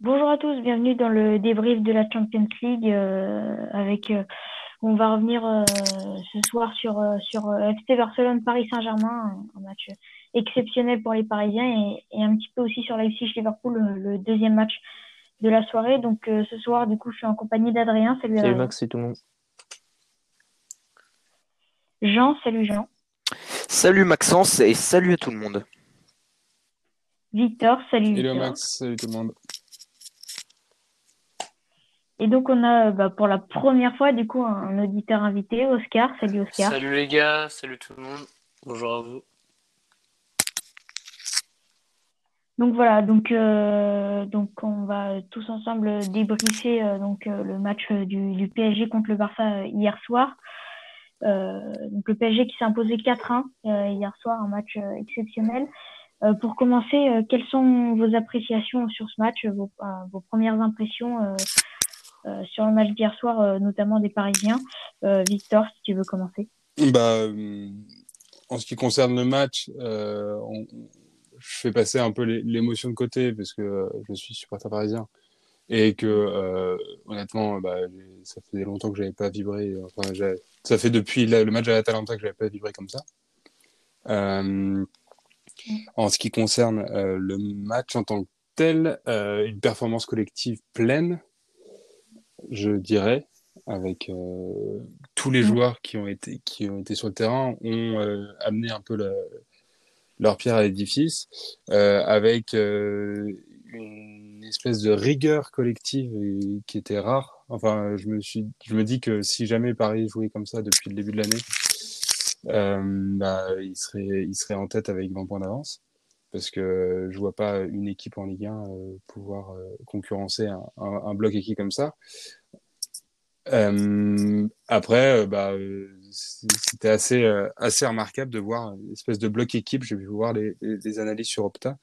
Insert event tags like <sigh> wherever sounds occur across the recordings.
Bonjour à tous, bienvenue dans le débrief de la Champions League euh, avec euh, on va revenir euh, ce soir sur sur FC Barcelone Paris Saint-Germain, un match exceptionnel pour les Parisiens et, et un petit peu aussi sur Leipzig Liverpool le, deuxième match de la soirée. Donc ce soir du coup je suis en compagnie d'Adrien. Salut, salut Max, c'est tout le monde. Jean, salut Jean. Salut Maxence et salut à tout le monde. Victor, salut Victor. Hello Max, salut tout le monde. Et donc, on a bah, pour la première fois, du coup, un, auditeur invité, Oscar. Salut Oscar. Salut les gars, salut tout le monde. Bonjour à vous. Donc voilà, donc, euh, donc on va tous ensemble débriefer euh, donc, euh, le match du, du, PSG contre le Barça hier soir. donc le PSG qui s'est imposé 4-1 hier soir, un match exceptionnel. pour commencer, quelles sont vos appréciations sur ce match, vos, vos premières impressions euh, sur le match d'hier soir, euh, notamment des Parisiens. Euh, Victor, si tu veux commencer. Bah, en ce qui concerne le match, je fais passer un peu l'émotion de côté parce que je suis supporter parisien et que honnêtement bah, ça faisait longtemps que j'avais pas vibré enfin, ça fait depuis le match à l'Atalanta que j'avais pas vibré comme ça en ce qui concerne le match en tant que tel une performance collective pleine je dirais, avec euh, tous les mm. joueurs qui ont été qui ont été sur le terrain ont euh, amené un peu leur pierre à l'édifice euh, avec une espèce de rigueur collective qui était rare. Enfin, je me suis je me dis que si jamais Paris jouait comme ça depuis le début de l'année, bah, il serait il serait en tête avec 20 points d'avance parce que je vois pas une équipe en Ligue 1 euh, pouvoir euh, concurrencer un, bloc équipe comme ça. Euh, après, bah, c'était assez, assez remarquable de voir une espèce de bloc équipe. J'ai vu voir les, analyses sur Opta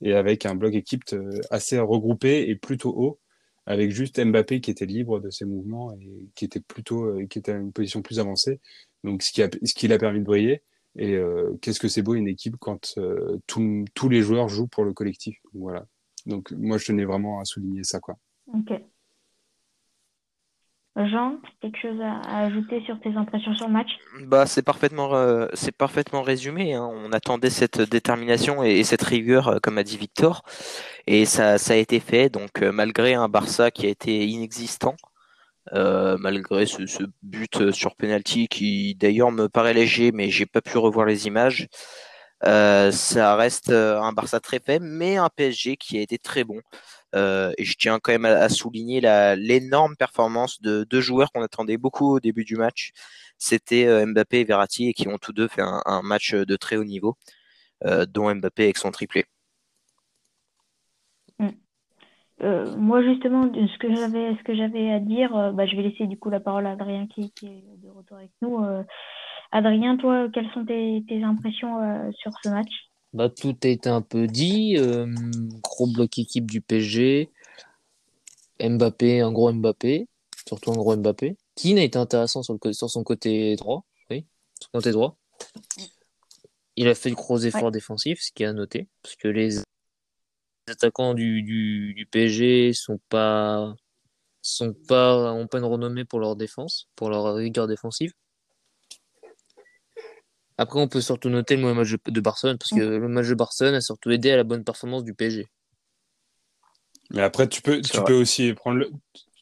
et avec un bloc équipe assez regroupé et plutôt haut, avec juste Mbappé qui était libre de ses mouvements et qui était plutôt, qui était à une position plus avancée. Donc, ce qui ce qui l'a permis de briller. Et euh, qu'est-ce que c'est beau une équipe quand euh, tous les joueurs jouent pour le collectif. Voilà. Donc moi je tenais vraiment à souligner ça quoi. Ok. Jean, quelque chose à, ajouter sur tes impressions sur le match? Bah c'est parfaitement euh, c'est parfaitement résumé. Hein. On attendait cette détermination et, cette rigueur comme a dit Victor et ça ça a été fait. Donc malgré un Barça qui a été inexistant. Euh, malgré ce, but sur penalty qui d'ailleurs me paraît léger, mais j'ai pas pu revoir les images. Euh, ça reste euh, un Barça très faible, mais un PSG qui a été très bon. et je tiens quand même à, souligner l'énorme performance de deux joueurs qu'on attendait beaucoup au début du match. C'était Mbappé et Verratti et qui ont tous deux fait un, un match de très haut niveau, dont Mbappé avec son triplé. Euh, moi justement, ce que j'avais, ce que j'avais à dire, euh, bah, je vais laisser du coup la parole à Adrien qui, qui est de retour avec nous. Euh, Adrien, toi, quelles sont tes, tes impressions sur ce match? Bah, Tout a été un peu dit. gros bloc équipe du PSG. Mbappé, un gros Mbappé, surtout un gros Mbappé. Qui a été intéressant sur, le, sur son côté droit. Oui, son côté droit. Il a fait de gros efforts défensifs, ce qui est à noter, parce que les attaquants du, du, du, PSG sont pas sont pas ont pas une renommée pour leur défense, pour leur rigueur défensive. Après, on peut surtout noter le mauvais match de Barcelone parce que le match de Barcelone a surtout aidé à la bonne performance du PSG. Mais après, tu peux, tu peux aussi prendre le.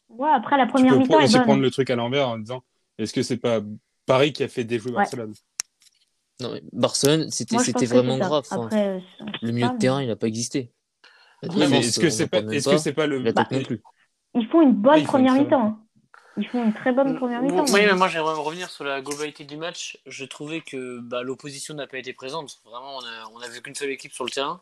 Ouais, après la première mi-temps. aussi prendre le truc à l'envers en disant est-ce que c'est pas Paris qui a fait déjouer Barcelone? Non, mais Barcelone, c'était vraiment grave. Après, le milieu de terrain, il n'a pas existé est-ce que c'est pas, est-ce que c'est pas le bah, Ils font une bonne première mi-temps. Ils font une très bonne première mi-temps. Oui, mais moi j'aimerais revenir sur la globalité du match. Je trouvais que bah, l'opposition n'a pas été présente. Vraiment, on a, on a vu qu'une seule équipe sur le terrain.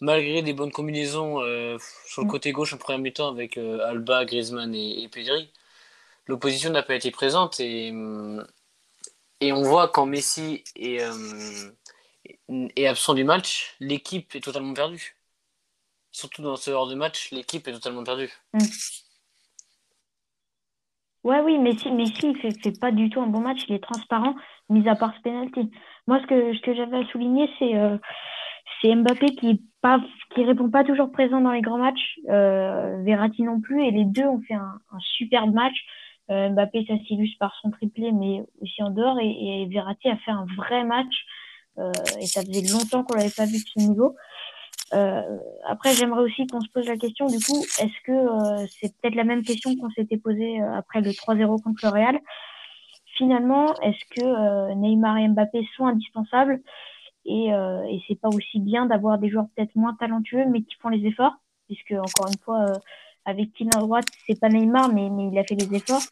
Malgré des bonnes combinaisons euh, sur le mm. côté gauche en première mi-temps avec euh, Alba, Griezmann et, Pedri, l'opposition n'a pas été présente et, et on voit quand Messi est, euh, est absent du match, l'équipe est totalement perdue surtout dans ce genre de match, l'équipe est totalement perdue. Mm. Oui, mais si, mais si, fait, fait pas du tout un bon match, il est transparent, mis à part ce penalty. Moi, ce que, j'avais à souligner, c'est euh, c'est Mbappé qui pas qui répond pas toujours présent dans les grands matchs, euh, Verratti non plus, et les deux ont fait un, superbe match. Euh, Mbappé, ça par son triplé, mais aussi en dehors, et, et Verratti a fait un vrai match, et ça faisait longtemps qu'on l'avait pas vu de ce niveau. Euh, après, j'aimerais aussi qu'on se pose la question, du coup, est-ce que euh, c'est peut-être la même question qu'on s'était posée euh, après le 3-0 contre le Real? Finalement, est-ce que Neymar et Mbappé sont indispensables? Et, et c'est pas aussi bien d'avoir des joueurs peut-être moins talentueux mais qui font les efforts? Puisque encore une fois avec à droite c'est pas Neymar mais, il a fait les efforts.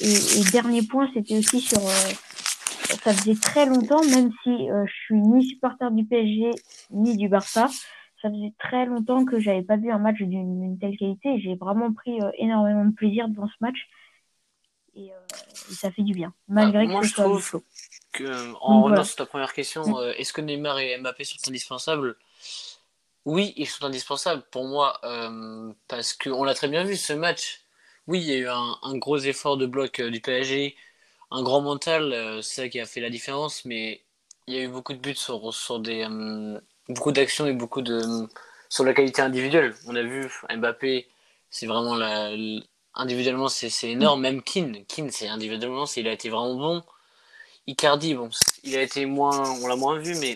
Et, et dernier point c'était aussi sur ça faisait très longtemps même si je suis ni supporter du PSG ni du Barça ça faisait très longtemps que j'avais pas vu un match d'une telle qualité j'ai vraiment pris euh, énormément de plaisir devant ce match et, euh, et ça fait du bien malgré Ah, moi, que je soit trouve que, en Donc, revenant voilà. sur ta première question, euh, est-ce que Neymar et Mbappé sont indispensables? Oui, ils sont indispensables pour moi euh, parce qu'on l'a très bien vu ce match. Oui, il y a eu un, un gros effort de bloc euh, du PSG, un grand mental, euh, c'est ça qui a fait la différence, mais il y a eu beaucoup de buts sur, sur des euh, beaucoup d'actions et beaucoup de sur la qualité individuelle. On a vu Mbappé, c'est vraiment la, individuellement c'est c'est énorme. Même Keane, Keane c'est individuellement, il a été vraiment bon. Icardi, bon, il a été moins, on l'a moins vu, mais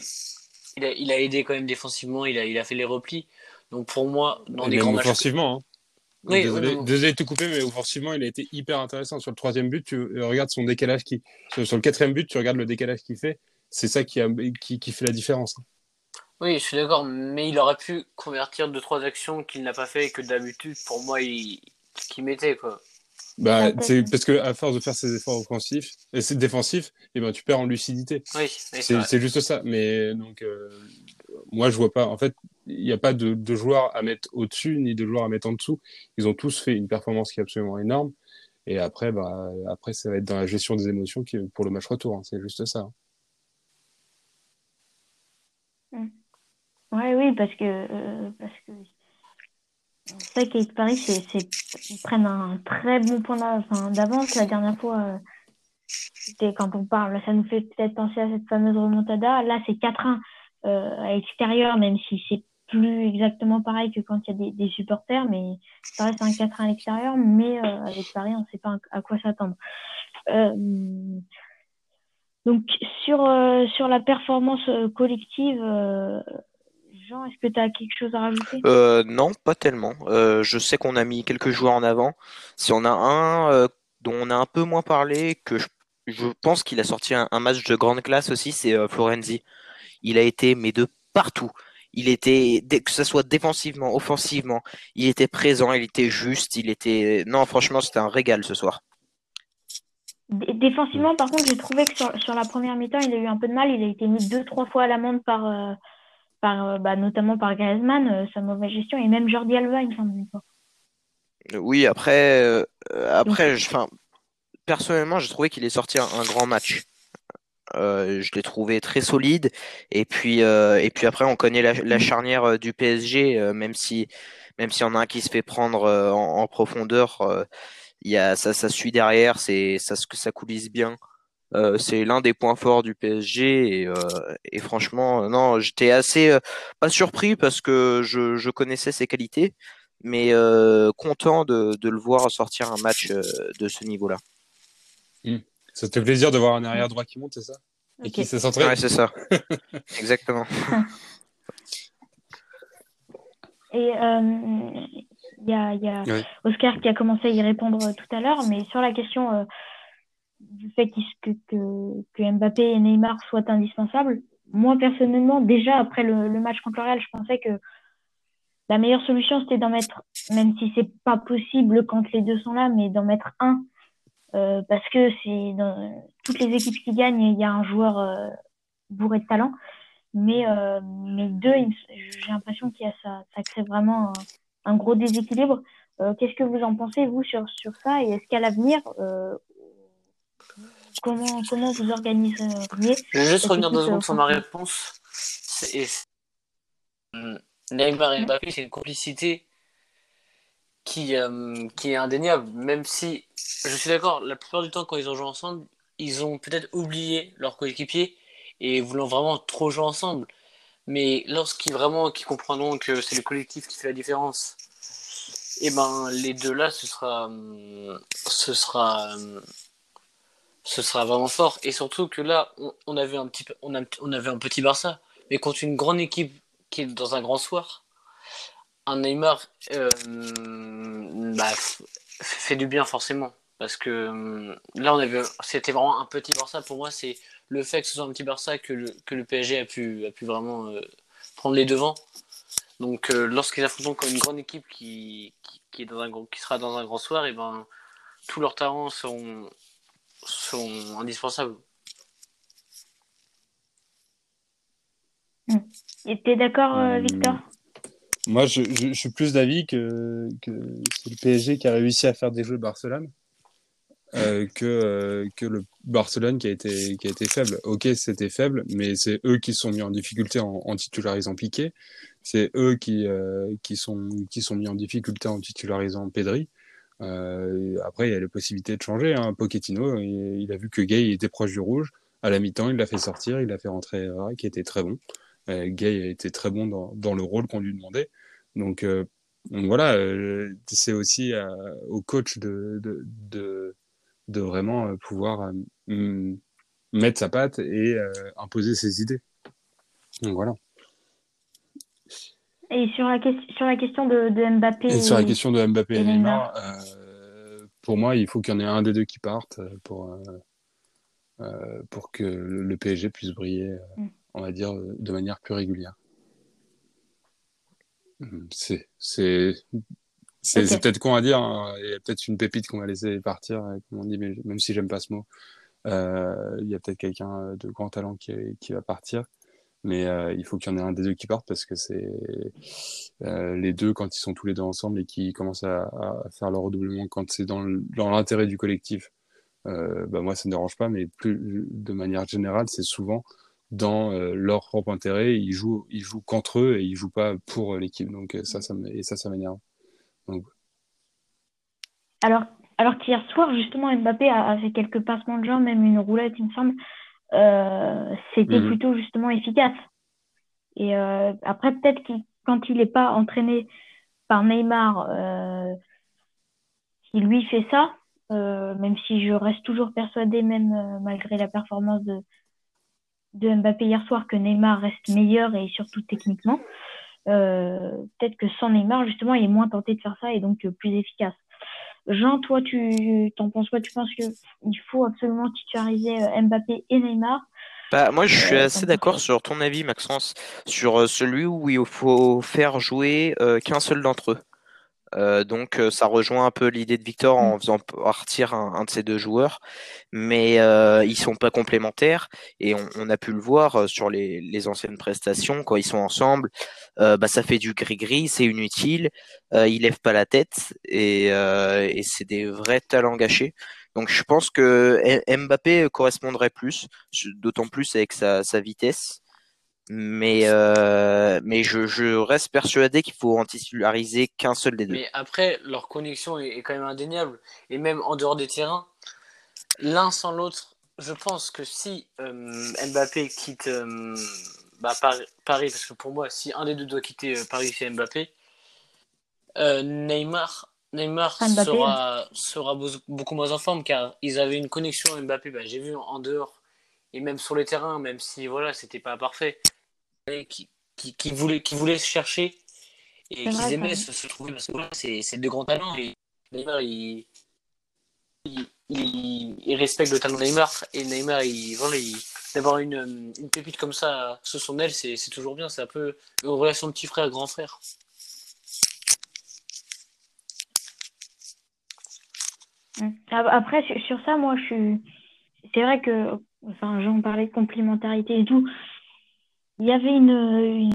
il a, il a aidé quand même défensivement, il a, il a fait les replis. Donc pour moi, dans Et des grands matchs. offensivement. hein. Oui, désolé, oui, oui. désolé de te couper, mais offensivement, il a été hyper intéressant. Sur le troisième but, tu euh, regardes son décalage qui. Sur, sur le quatrième but, tu regardes le décalage qu'il fait. C'est ça qui, a, qui, qui fait la différence. Oui, je suis d'accord, mais il aurait pu convertir deux trois actions qu'il n'a pas fait et que d'habitude, pour moi, il qu'il mettait quoi. Bah, Ah, c'est parce que à force de faire ses efforts offensifs et c'est défensifs, et ben tu perds en lucidité. Oui, c'est juste ça. Mais donc, euh, moi, je vois pas. En fait, il n'y a pas de, de joueurs à mettre au-dessus ni de joueurs à mettre en dessous. Ils ont tous fait une performance qui est absolument énorme. Et après, bah, après, ça va être dans la gestion des émotions qui, pour le match retour. hein. C'est juste ça. hein. Ouais, oui, parce que, euh, parce que Paris, c'est, ils prennent un très bon point d'avance. La dernière fois, euh, c'était quand on parle, ça nous fait peut-être penser à cette fameuse remontada. Là, c'est 4-1 euh, à l'extérieur, même si c'est plus exactement pareil que quand il y a des, des supporters, mais ça reste un 4-1 à l'extérieur. Mais euh, avec Paris, on ne sait pas à quoi s'attendre. Donc, sur, sur la performance collective, Jean, est-ce que tu as quelque chose à rajouter? Euh, non, pas tellement. Euh, je sais qu'on a mis quelques joueurs en avant. Si on a un euh, dont on a un peu moins parlé, que je, je pense qu'il a sorti un, un match de grande classe aussi, c'est Florenzi. Il a été, mais de partout. Il était, que ce soit défensivement, offensivement, il était présent, il était juste, il était. Non, franchement, c'était un régal ce soir. Dé- Défensivement, par contre, j'ai trouvé que sur, sur la première mi-temps, il a eu un peu de mal. Il a été mis deux, trois fois à l'amende par, euh, par euh, bah, notamment par Griezmann, euh, sa mauvaise gestion, et même Jordi Alba, il me semble. Oui, après, euh, après, je- personnellement, j'ai trouvé qu'il est sorti un, un grand match. Euh, je l'ai trouvé très solide. Et puis, euh, et puis après, on connaît la, la charnière du PSG, même si, même s'il y en a un qui se fait prendre en, en profondeur, il y a, ça, ça suit derrière, c'est, ça, ça coulisse bien. Euh, c'est l'un des points forts du PSG et, euh, et franchement, euh, non, j'étais assez euh, pas surpris parce que je, je connaissais ses qualités, mais euh, content de, de le voir sortir un match euh, de ce niveau-là. Ça te fait plaisir de voir un arrière droit qui monte, c'est ça? Et Ok. qui s'est centré? Ouais, c'est ça. <laughs> Exactement. Et euh, il y a, il y a Ouais. Oscar qui a commencé à y répondre tout à l'heure, mais sur la question euh, du fait que, que, Mbappé et Neymar soient indispensables, moi personnellement, déjà après le, le match contre le Real, je pensais que la meilleure solution c'était d'en mettre, même si c'est pas possible quand les deux sont là, mais d'en mettre un, euh, parce que c'est dans toutes les équipes qui gagnent, il y a un joueur euh, bourré de talent. Mais, euh, mais deux, j'ai l'impression qu'il y a ça, ça crée vraiment un, un gros déséquilibre. Qu'est-ce que vous en pensez, vous, sur, sur ça? Et est-ce qu'à l'avenir, comment, comment vous organiseriez? Je vais juste revenir deux secondes euh, sur ma réponse. Et Hum, Neymar et Mbappé, c'est une complicité qui, euh, qui est indéniable. Même si, je suis d'accord, la plupart du temps, quand ils ont joué ensemble, ils ont peut-être oublié leur coéquipier et voulant vraiment trop jouer ensemble. Mais lorsqu'ils vraiment qui comprendront que c'est le collectif qui fait la différence, et eh ben les deux là, ce sera, ce sera, ce sera vraiment fort. Et surtout que là, on, avait un petit, on, on avait un petit Barça, mais contre une grande équipe qui est dans un grand soir, un Neymar euh, bah, fait du bien forcément. Parce que euh, là, on avait, c'était vraiment un petit Barça. Pour moi, c'est le fait que ce soit un petit Barça que le, que PSG a pu, a pu vraiment euh, prendre les devants. Donc, lorsqu'ils affrontent une grande équipe qui, qui, sera dans un grand soir, et ben, tous leurs talents sont, sont indispensables. Et tu es d'accord, Victor? moi, je, je, suis plus d'avis que, que c'est le PSG qui a réussi à faire des jeux Barcelone euh, que, euh, que le Barcelone qui a été, qui a été faible. Ok, c'était faible, mais c'est eux qui sont mis en difficulté en, en titularisant Piqué. C'est eux qui, euh, qui, sont, qui sont mis en difficulté en titularisant Pedri. Euh, après, il y a la possibilité de changer. Hein. Pochettino, il, a vu que Gay était proche du rouge. À la mi-temps, il l'a fait sortir, il l'a fait rentrer, qui était très bon. Euh, Gay a été très bon dans, dans le rôle qu'on lui demandait. Donc, euh, donc voilà, euh, c'est aussi au coach de, de, de, de vraiment pouvoir mettre sa patte et imposer ses idées. Donc voilà. Et sur la, sur la question de, de Mbappé. Et, sur la question de Mbappé et, Neymar, euh, pour moi, il faut qu'il y en ait un des deux qui parte pour, euh, pour que le, PSG puisse briller. Mm on va dire, de manière plus régulière. Hmm, c'est peut-être con à dire. Hein. Il y a peut-être une pépite qu'on va laisser partir, euh, comme on dit, mais même si j'aime pas ce mot, euh, il y a peut-être quelqu'un de grand talent qui, qui va partir. Mais euh, il faut qu'il y en ait un des deux qui parte parce que c'est les deux quand ils sont tous les deux ensemble et qui commencent à, faire leur redoublement quand c'est dans l'intérêt du collectif. bah moi ça ne dérange pas, mais plus de manière générale, c'est souvent dans euh, leur propre intérêt. Ils jouent, ils jouent qu'entre eux et ils jouent pas pour euh, l'équipe. Donc euh, ça, ça et ça, ça m'énerve. Donc... Alors, alors qu'hier soir, justement, Mbappé a, fait quelques passements de jambes, même une roulette, il me semble. C'était mhm. plutôt justement efficace. Et après, peut-être qu'il quand il n'est pas entraîné par Neymar, qui lui fait ça, même si je reste toujours persuadée, même malgré la performance de, de Mbappé hier soir que Neymar reste meilleur et surtout techniquement. Euh, peut-être que sans Neymar, justement, il est moins tenté de faire ça et donc euh, plus efficace. Jean, toi, tu t'en penses quoi? Tu penses qu'il faut absolument titulariser euh, Mbappé et Neymar? Bah, moi, je suis assez d'accord sur ton avis, Maxence, sur celui où il faut faire jouer qu'un seul d'entre eux. Euh, donc euh, ça rejoint un peu l'idée de Victor en mm. faisant partir un, de ces deux joueurs, mais euh, ils sont pas complémentaires et on, a pu le voir sur les, anciennes prestations quand ils sont ensemble, bah ça fait du gris-gris, c'est inutile, ils lèvent pas la tête et, c'est des vrais talents gâchés. Donc je pense que Mbappé correspondrait plus, d'autant plus avec sa vitesse. Mais, euh, mais je, je, reste persuadé qu'il faut en titulariser qu'un seul des deux. Mais après, leur connexion est, quand même indéniable. Et même en dehors des terrains, l'un sans l'autre, je pense que si euh, Mbappé quitte euh, bah, Paris, parce que pour moi, si un des deux doit quitter Paris, c'est Mbappé, Neymar, Neymar sera, sera beaucoup moins en forme car ils avaient une connexion Mbappé, bah, j'ai vu en dehors et même sur les terrains, même si voilà, c'était pas parfait qui, qui, qui, voulaient, qui voulaient se chercher et qui aimaient se, se, trouver parce que voilà, c'est deux grands talents. Et Neymar, il, il, il, respecte le talent de Neymar et Neymar, il, voilà, d'avoir une, une pépite comme ça sous son aile, c'est toujours bien. C'est un peu une relation de petit frère, grand frère. Après, sur ça, moi, je suis. C'est vrai que, enfin, j'en parlais de complémentarité et tout il y avait une,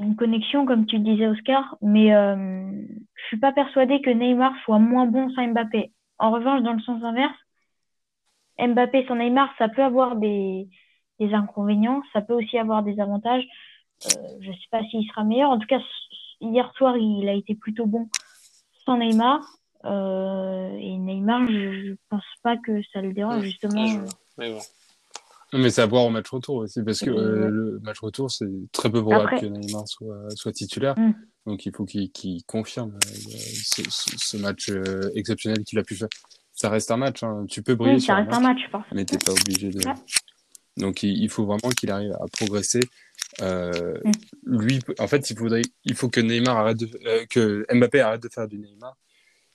une, connexion, comme tu le disais, Oscar, mais euh, je suis pas persuadée que Neymar soit moins bon sans Mbappé. En revanche, dans le sens inverse, Mbappé sans Neymar, ça peut avoir des, des inconvénients, ça peut aussi avoir des avantages. Euh, je ne sais pas s'il sera meilleur. En tout cas, hier soir, il a été plutôt bon sans Neymar. Euh, et Neymar, je, ne pense pas que ça le dérange, justement. Mais bon. Mais c'est à voir au match retour aussi, parce que euh, le match retour, c'est très peu probable Après- que Neymar soit, soit titulaire. Mm. Donc il faut qu'il qu'il confirme euh, ce, match euh, exceptionnel qu'il a pu faire. Ça reste un match, hein. tu peux briller Oui, sur ça reste un match, match, mais t'es pas obligé de. Ouais. Donc il, il faut vraiment qu'il arrive à progresser. Mm. Lui, en fait, il faudrait, il faut que Neymar arrête de, que Mbappé arrête de faire du Neymar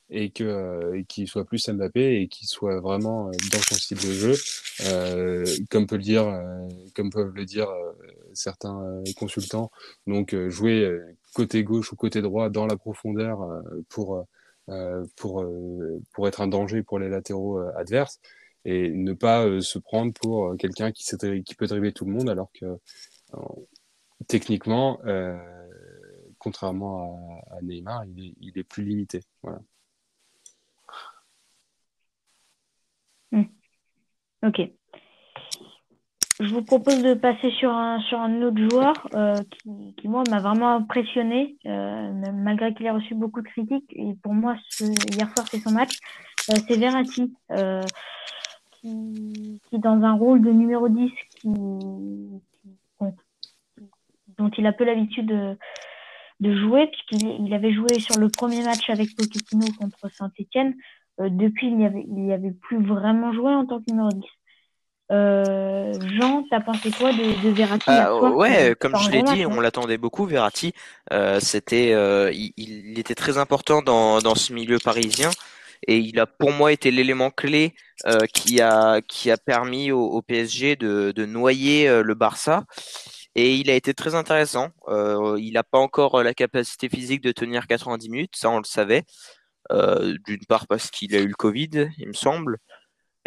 et que euh, qu'il soit plus Mbappé et qu'il soit vraiment euh, dans son style de jeu, euh, comme peut le dire, euh, comme peuvent le dire euh, certains euh, consultants. Donc jouer côté gauche ou côté droit dans la profondeur pour pour pour être un danger pour les latéraux adverses et ne pas se prendre pour quelqu'un qui, sait qui peut dribbler tout le monde alors que techniquement, contrairement à, à Neymar, il est, il est plus limité. Voilà. Ok. Je vous propose de passer sur un, sur un autre joueur euh, qui, qui, moi, m'a vraiment impressionné, euh, malgré qu'il ait reçu beaucoup de critiques. Et pour moi, ce, hier soir, c'est son match. Euh, c'est Verratti, qui, qui, dans un rôle de numéro 10, qui, dont il a peu l'habitude de, de jouer, puisqu'il il avait joué sur le premier match avec Pochettino contre Saint-Etienne. Depuis, il n'y avait, il y avait plus vraiment joué en tant que numéro 10. Euh, Jean, t'as pensé quoi de, de Verratti Ah, soir ouais, comme je l'ai dit, on l'attendait beaucoup, Verratti. Euh, c'était, euh, il, il était très important dans, dans ce milieu parisien et il a pour moi été l'élément clé euh, qui a, qui a permis au, au PSG de, de noyer euh, le Barça. Et il a été très intéressant. Euh, il n'a pas encore la capacité physique de tenir 90 minutes, ça on le savait. Euh, D'une part parce qu'il a eu le Covid, il me semble.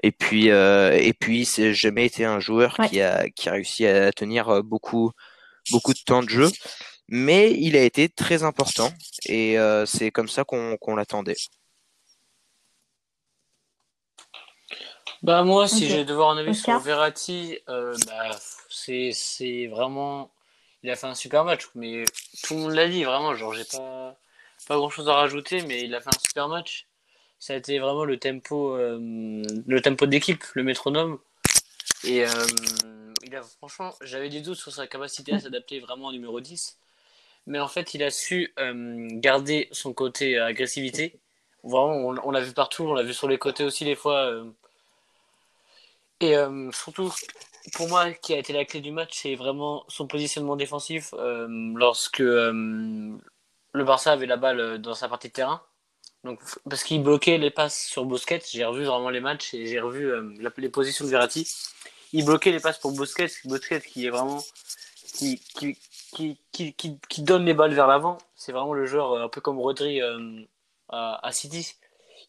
Et puis, euh, et puis, c'est jamais été un joueur Ouais. qui a, qui a réussi à tenir euh, beaucoup, beaucoup de temps de jeu. Mais il a été très important et euh, c'est comme ça qu'on qu'on l'attendait. Bah moi, si Ok. j'ai devoir un avis sur Verratti, euh, bah, c'est c'est vraiment, il a fait un super match, mais tout le monde l'a dit vraiment, genre j'ai pas pas grand chose à rajouter, mais il a fait un super match. Ça a été vraiment le tempo, euh, le tempo d'équipe, le métronome. Et euh, il a franchement, j'avais des doutes sur sa capacité à s'adapter vraiment au numéro 10, mais en fait, il a su euh, garder son côté agressivité. Vraiment, on, on l'a vu partout, on l'a vu sur les côtés aussi des fois. et surtout, pour moi, qui a été la clé du match, c'est vraiment son positionnement défensif lorsque le Barça avait la balle euh, dans sa partie de terrain. Donc, parce qu'il bloquait les passes sur Busquets, j'ai revu vraiment les matchs et j'ai revu euh, la- les positions de Verratti. Il bloquait les passes pour Busquets, Busquets qui est vraiment qui qui qui qui, donne les balles vers l'avant. C'est vraiment le joueur euh, un peu comme Rodri euh, à, à City.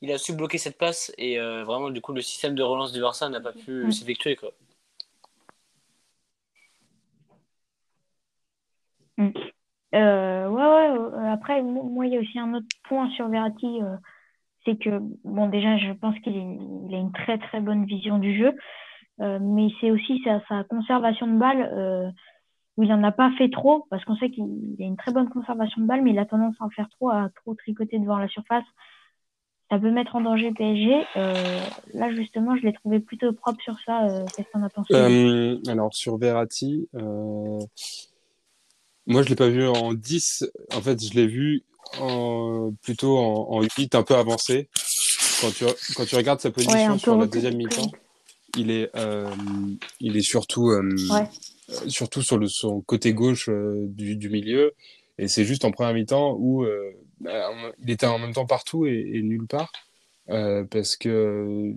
Il a su bloquer cette passe et vraiment du coup le système de relance du Barça n'a pas pu s'effectuer quoi. Euh, ouais, ouais, euh, après, mo- moi, il y a aussi un autre point sur Verratti, euh, c'est que, bon, déjà, je pense qu'il il a une très, très bonne vision du jeu, euh, mais c'est aussi sa, sa conservation de balle, euh, où il n'en a pas fait trop, parce qu'on sait qu'il a une très bonne conservation de balle, mais il a tendance à en faire trop, à trop tricoter devant la surface. Ça peut mettre en danger PSG. Euh, là, justement, je l'ai trouvé plutôt propre sur ça. Euh, Qu'est-ce que t'en as pensé? Euh, alors, sur Verratti, euh, moi, je l'ai pas vu en 10. En fait, je l'ai vu en, plutôt en, en 8, un peu avancé. Quand tu, quand tu regardes sa Ouais, position peu sur la deuxième mi-temps, il est, euh, il est surtout, euh, Ouais. euh, surtout sur le, son côté gauche euh, du, du milieu. Et c'est juste en première mi-temps où bah, il était en même temps partout et, et nulle part. Parce que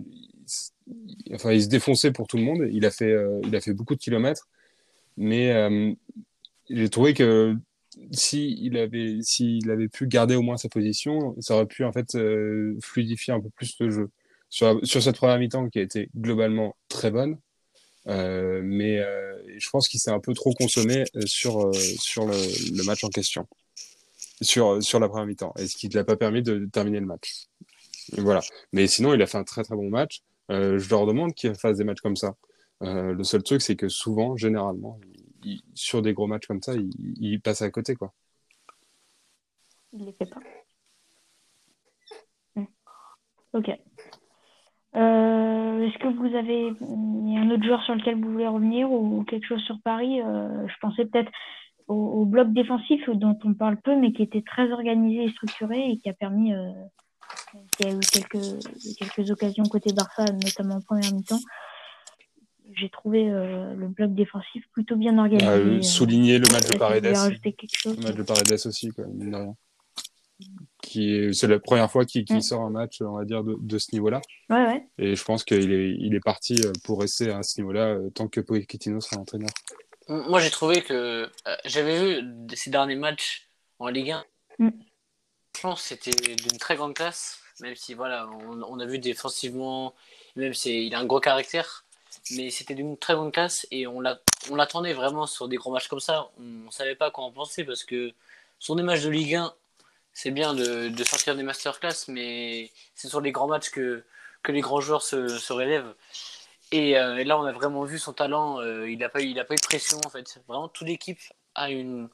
enfin, il se défonçait pour tout le monde. Il a fait, il a fait beaucoup de kilomètres. Mais j'ai trouvé que si il avait, s'il avait pu garder au moins sa position, ça aurait pu en fait euh, fluidifier un peu plus le jeu. Sur, sur cette première mi-temps qui a été globalement très bonne, euh, mais euh, je pense qu'il s'est un peu trop consommé sur, sur le, match en question, sur, sur la première mi-temps, et ce qui ne l'a pas permis de terminer le match. Voilà. Mais sinon, il a fait un très très bon match. Je leur demande qu'il fasse des matchs comme ça. Le seul truc, c'est que souvent, généralement, sur des gros matchs comme ça, il, passe à côté, quoi. Il les fait pas. Hmm. Ok. Euh, Est-ce que vous avez y un autre joueur sur lequel vous voulez revenir ou quelque chose sur Paris euh, Je pensais peut-être au, bloc défensif dont on parle peu, mais qui était très organisé et structuré et qui a permis, euh, qui a eu quelques, quelques occasions côté Barça, notamment en première mi-temps. J'ai trouvé euh, le bloc défensif plutôt bien organisé. Ah, euh, souligner le match de que Paredes. Le match de Paredes aussi, quoi, mine de rien. Qui est, c'est la première fois qu'il Mm. sort un match, on va dire, de, de ce niveau-là. Ouais, ouais. Et je pense qu'il est, il est parti euh, pour rester à ce niveau-là euh, tant que Pochettino sera entraîneur. Moi, j'ai trouvé que euh, j'avais vu ces derniers matchs en Ligue 1. Mm. Franchement, c'était d'une très grande classe, même si voilà, on, on a vu défensivement, même si il a un gros caractère, mais c'était d'une très grande classe et on l'a- on l'attendait vraiment sur des gros matchs comme ça. On, ne savait pas quoi en penser parce que sur des matchs de Ligue 1, c'est bien de, de sortir des masterclass, mais c'est sur les grands matchs que, que les grands joueurs se, se relèvent. Et, euh, là, on a vraiment vu son talent. euh, il n'a pas, pas eu de pression, en fait. Vraiment, toute l'équipe a, eu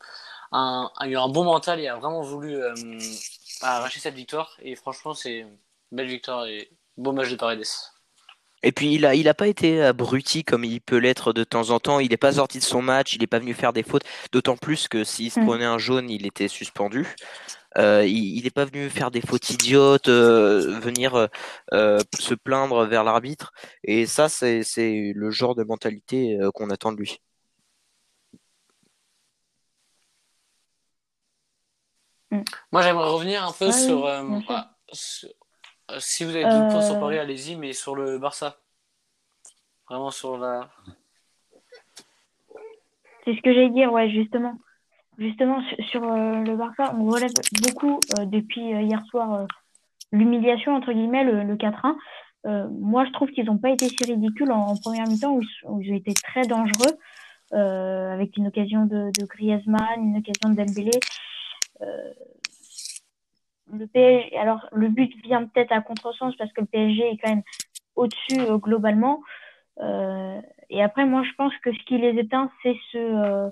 un bon mental et a vraiment voulu euh, arracher cette victoire. Et franchement, c'est belle victoire et beau match de Paredes. Et puis il a, il a pas été abruti comme il peut l'être de temps en temps. Il n'est pas sorti de son match, il n'est pas venu faire des fautes. D'autant plus que s'il se Mm. prenait un jaune, il était suspendu. Euh, il n'est pas venu faire des fautes idiotes, euh, venir euh, se plaindre vers l'arbitre. Et ça, c'est c'est le genre de mentalité euh, qu'on attend de lui. Moi, j'aimerais revenir un peu sur, oui, Si vous avez d'autres points sur Euh, Paris, allez-y, mais sur le Barça. Vraiment sur la. C'est ce que j'allais dire, ouais, justement. Justement, sur, sur, euh, le Barça, on relève beaucoup euh, depuis euh, hier soir euh, l'humiliation, entre guillemets, le, le 4-1. Euh, moi, je trouve qu'ils n'ont pas été si ridicules en, en première mi-temps où, ils- où ils ont été très dangereux, euh, avec une occasion de, de Griezmann, une occasion de Dembélé. Le PSG, alors le but vient peut-être à contresens parce que le PSG est quand même au-dessus euh, globalement. Euh, et après, moi, je pense que ce qui les éteint, c'est ce, euh,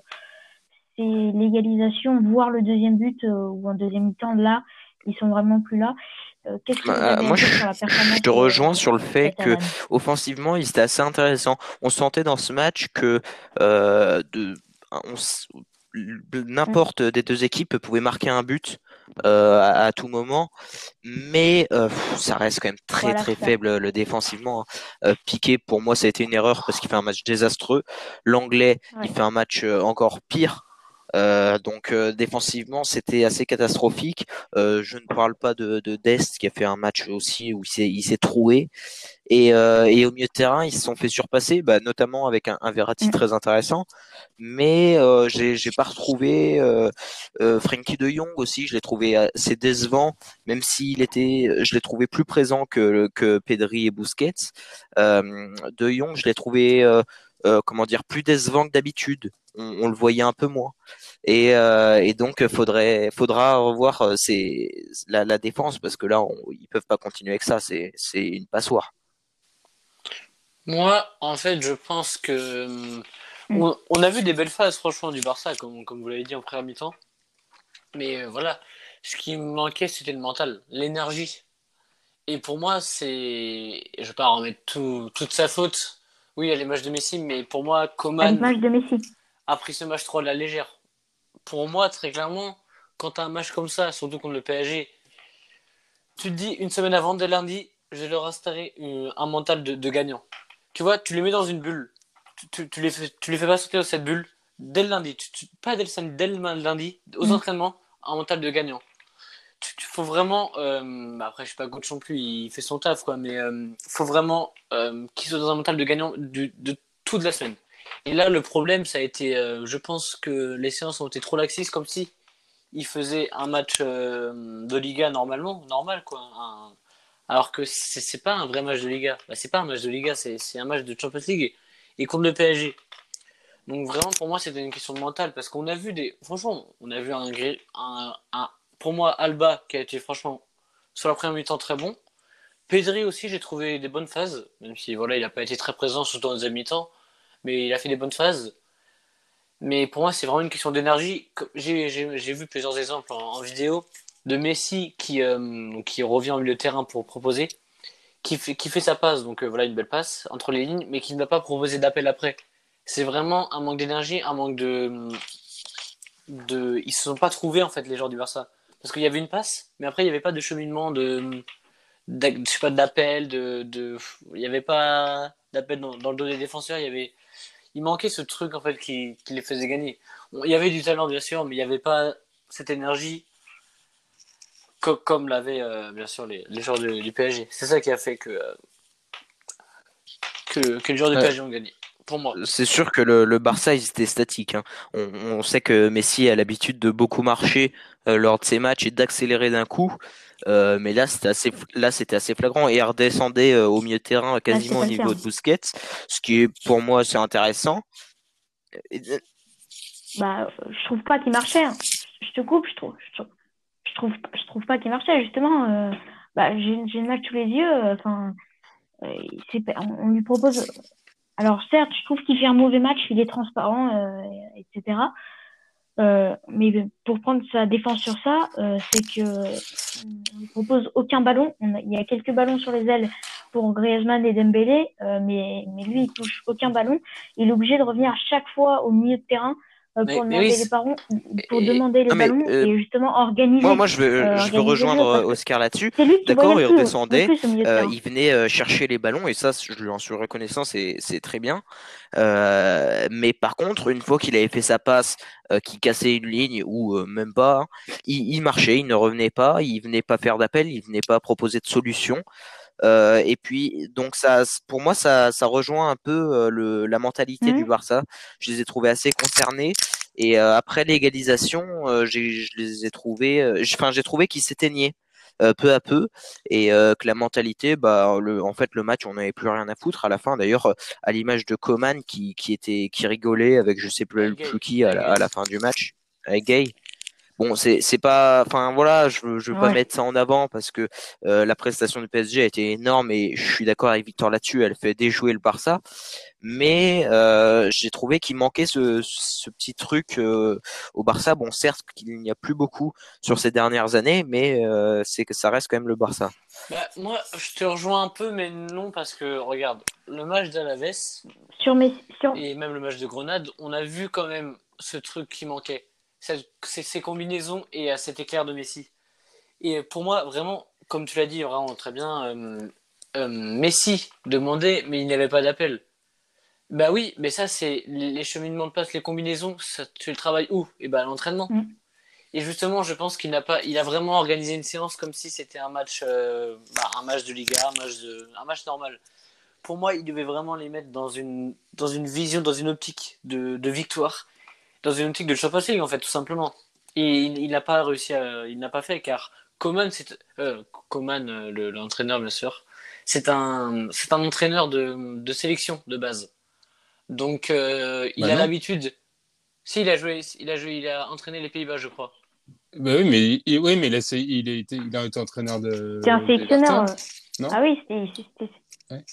l'égalisation, voire le deuxième but euh, ou en deuxième mi-temps. Là, ils sont vraiment plus là. Qu'est-ce que Bah, à moi, je, je te rejoins sur le fait que offensivement, il était assez intéressant. On sentait dans ce match que de, n'importe des deux équipes pouvait marquer un but euh, à, à tout moment, mais euh, ça reste quand même très Voilà, très faible le défensivement. hein. Euh, Piqué, pour moi, ça a été une erreur parce qu'il fait un match désastreux. L'anglais, Ouais. il fait un match euh, encore pire. Euh, donc euh, défensivement, c'était assez catastrophique. Euh, je ne parle pas de, de Dest qui a fait un match aussi où il s'est troué. Et, euh, et au milieu de terrain, ils se sont fait surpasser, bah, notamment avec un, un Verratti Mm. très intéressant. Mais euh, j'ai pas retrouvé euh, Frankie De Jong aussi. Je l'ai trouvé assez décevant, même s'il était, je l'ai trouvé plus présent que que Pedri et Busquets. Euh, de Jong, je l'ai trouvé euh, euh, comment dire plus décevant que d'habitude. On, le voyait un peu moins. Et, euh, donc faudrait faudra revoir euh, la, défense parce que là on, ils peuvent pas continuer avec ça. C'est une passoire. Moi, en fait, je pense que. On, a vu des belles phases, franchement, du Barça, comme, vous l'avez dit en première mi-temps. Mais euh, voilà, ce qui me manquait, c'était le mental, l'énergie. Et pour moi, c'est. Je vais pas remettre tout, toute sa faute. Oui, il y a les matchs de Messi, mais pour moi, Coman l'image de Messi. a pris ce match trop à la légère. Pour moi, très clairement, quand tu as un match comme ça, surtout contre le PSG, tu te dis une semaine avant, dès lundi, je vais leur installer une- un mental de, de gagnant. Tu vois, tu les mets dans une bulle. Tu, tu, tu les, fais, tu les fais pas sauter dans cette bulle dès le lundi. Tu- pas dès le samedi, dès le lundi, aux Mm. entraînements, un mental de gagnant. Tu- faut vraiment. euh, bah après, je suis pas coach non plus, il fait son taf, quoi, mais euh, faut vraiment euh, qu'il soit dans un mental de gagnant de toute la semaine. Et là, le problème, ça a été, je pense que les séances ont été trop laxistes, comme si ils faisaient un match de Liga normalement, normal quoi. Alors que c'est pas un vrai match de Liga. Bah, c'est pas un match de Liga, c'est un match de Champions League et, et contre le PSG. Donc vraiment, pour moi, c'était une question de mental parce qu'on a vu des, franchement, on a vu un, un, un- pour moi, Alba qui a été franchement sur la première mi-temps très bon. Pedri aussi, j'ai trouvé des bonnes phases, même si voilà, il a pas été très présent surtout en deuxième mi-temps, mais il a fait des bonnes phases. Mais pour moi, c'est vraiment une question d'énergie. J'ai vu plusieurs exemples en, vidéo de Messi qui, euh, qui revient au milieu de terrain pour proposer. qui fait, sa passe, donc voilà une belle passe entre les lignes, mais qui ne va pas proposer d'appel après. C'est vraiment un manque d'énergie, un manque de, de. Ils se sont pas trouvés en fait les joueurs du Barça, parce qu'il y avait une passe, mais après il n'y avait pas de cheminement de, je sais pas d'appel, de, de, il n'y avait pas d'appel dans, dans, le dos des défenseurs, il y avait, il manquait ce truc en fait qui, qui les faisait gagner. il y avait du talent bien sûr, mais il n'y avait pas cette énergie comme l'avaient euh, bien sûr les, les joueurs du PSG. C'est ça qui a fait que, euh, que, que les joueurs du PSG ont gagné. Pour moi. C'est sûr que le, le Barça, ils étaient statiques. Hein. On, on, sait que Messi a l'habitude de beaucoup marcher euh, lors de ses matchs et d'accélérer d'un coup. Euh, mais là, c'était assez, là, c'était assez flagrant et il redescendait euh, au milieu de terrain quasiment au niveau de Busquets, ce qui est pour moi c'est intéressant. Bah, je trouve pas qu'il marchait. Hein. Je te coupe, je trouve, je trouve, je trouve, je trouve pas qu'il marchait justement. Euh, bah, j'ai, j'ai le match sous les yeux. Enfin, on, lui propose. Alors certes, je trouve qu'il fait un mauvais match, il est transparent, etc. Euh, mais pour prendre sa défense sur ça, euh, c'est que on ne propose aucun ballon. il y a quelques ballons sur les ailes pour Griezmann et Dembélé, euh, mais, mais lui, il touche aucun ballon. Il est obligé de revenir chaque fois au milieu de terrain euh, pour demander les ballons, pour demander les ballons euh, et justement organiser. Moi, moi je veux, euh, je veux rejoindre Oscar là-dessus. D'accord, il redescendait, il venait chercher les ballons et ça, je lui en suis reconnaissant, c'est très bien. mais par contre, une fois qu'il avait fait sa passe, qui cassait une ligne ou même pas, hein, il, il, marchait, il ne revenait pas, il venait pas faire d'appel, il venait pas proposer de solution. Euh, et puis, donc ça, pour moi, ça, ça rejoint un peu euh, le, la mentalité du mmh. Barça. Je les ai trouvés assez concernés. Et euh, après l'égalisation, je les ai trouvés, enfin, j'ai trouvé qu'ils s'éteignaient. peu à peu et que la mentalité bah le, en fait le match on n'avait plus rien à foutre à la fin d'ailleurs à l'image de Coman qui, qui était qui rigolait avec je sais plus, plus qui à la, à la fin du match avec Gay Bon, c'est c'est pas, enfin voilà, je veux je veux pas mettre ça en avant parce que euh, la prestation du PSG a été énorme et je suis d'accord avec Victor là-dessus, elle fait déjouer le Barça, mais euh, j'ai trouvé qu'il manquait ce ce petit truc euh, au Barça. Bon, certes qu'il n'y a plus beaucoup sur ces dernières années, mais euh, c'est que ça reste quand même le Barça. Bah, moi, je te rejoins un peu, mais non parce que regarde le match d'Alaves sur mes sur... et même le match de Grenade, on a vu quand même ce truc qui manquait ces combinaisons et à cet éclair de Messi. Et pour moi, vraiment, comme tu l'as dit vraiment très bien, euh, euh, Messi demandait, mais il n'y avait pas d'appel. Bah oui, mais ça, c'est les cheminements de passe, les combinaisons, ça, tu le travailles où? Et bah à l'entraînement. Mm. Et justement, je pense qu'il n'a pas, il a vraiment organisé une séance comme si c'était un match, euh, bah, un match de Liga, un match de, un match normal. Pour moi, il devait vraiment les mettre dans une, dans une vision, dans une optique de, de victoire dans une optique de Champions League, en fait, tout simplement. Et il n'a pas réussi à, il n'a pas fait, car Coman, c'est, euh, Coman, euh, l'entraîneur, bien sûr, c'est un, c'est un entraîneur de, de sélection de base. Donc, euh, il bah a l'habitude. Si, il a joué, il a joué, il a entraîné les Pays-Bas, je crois. Bah oui, mais, il, oui, mais là, il, a été, il a été entraîneur de. C'est un sélectionneur. Non? Ah oui, c'était. Ouais.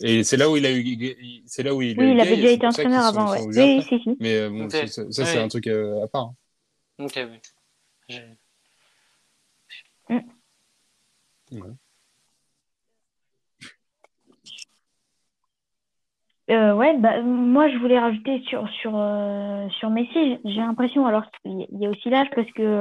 Et c'est là où il a eu, c'est là où il. Oui, il avait déjà été entraîneur avant, ouais. Oui, si, si. Mais euh, bon, ça, c'est un truc euh, à part. Hein. Ok, oui. Mm. Ouais. Euh, ouais, bah, moi je voulais rajouter sur sur euh, sur Messi. J'ai l'impression, alors il y a aussi l'âge parce que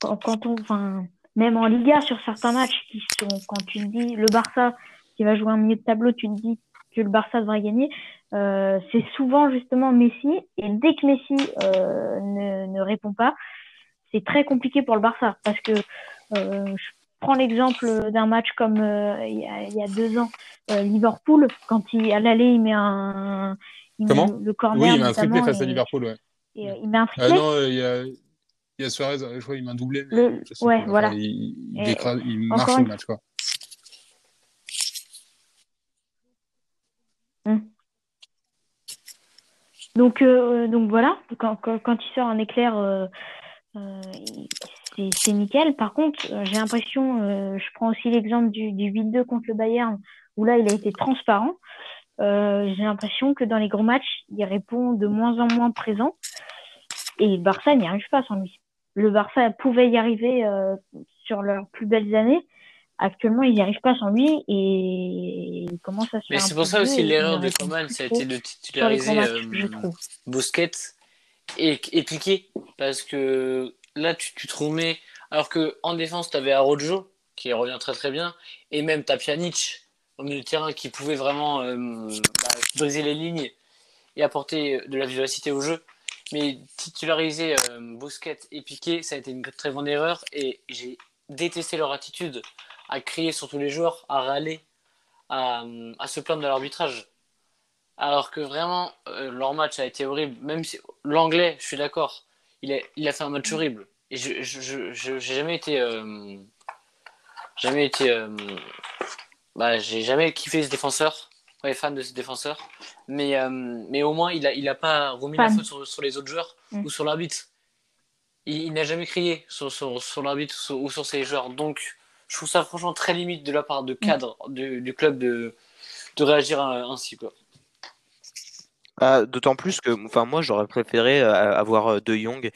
quand, quand on, enfin, même en Liga sur certains matchs qui sont, quand tu dis le Barça qui va jouer un milieu de tableau, tu te dis que le Barça devrait gagner. Euh, c'est souvent justement Messi. Et dès que Messi euh, ne, ne, répond pas, c'est très compliqué pour le Barça. Parce que euh, je prends l'exemple d'un match comme il y, a, il, y a, deux ans, Liverpool, quand il, à l'aller, il met un. Il Comment? met le corner, Oui, il met un triplé face à Liverpool, ouais. Et, il met un triplé. Ah non, il y a. Il y a Suarez, je crois, il un doublé. Le... Ouais, voilà. il, il marche le match, quoi. Mmh. Donc, euh, donc voilà, quand, quand, quand, il sort un éclair, euh, euh, c'est nickel. Par contre, j'ai l'impression, je prends aussi l'exemple du, du 8-2 contre le Bayern, où là, il a été transparent. j'ai l'impression que dans les gros matchs, il répond de moins en moins présent. Et le Barça n'y arrive pas sans lui. Le Barça pouvait y arriver sur leurs plus belles années, actuellement, ils n'y arrivent pas sans lui et il commence à se Mais c'est pour ça aussi l'erreur il de Coman, ça a été de titulariser euh. Busquets et, et Piqué. Parce que là, tu, tu te remets. Alors que en défense, tu avais Arojo qui revient très très bien. Et même Pjanic au milieu de terrain qui pouvait vraiment euh, bah, briser les lignes et apporter de la vivacité au jeu. Mais titulariser euh, Busquets et Piqué, ça a été une très grande erreur. Et j'ai détesté leur attitude à crier sur tous les joueurs, à râler, à, à se plaindre de l'arbitrage. Alors que vraiment, euh, leur match a été horrible. Même si l'anglais, je suis d'accord, il a, il a fait un match horrible. Et je j'ai jamais été, euh, jamais été, euh, bah, j'ai jamais kiffé ce défenseur, ouais, fan de ce défenseur. Mais, euh, mais au moins, il a, il a pas remis la faute sur, sur les autres joueurs Mm. ou sur l'arbitre. Il, il n'a jamais crié sur, sur, sur l'arbitre ou sur ses joueurs. Donc, je trouve ça franchement très limite de la part de cadre du, du club de, de réagir euh, ainsi, quoi. Ah, d'autant plus que, enfin, moi, j'aurais préféré euh, avoir euh, De Jong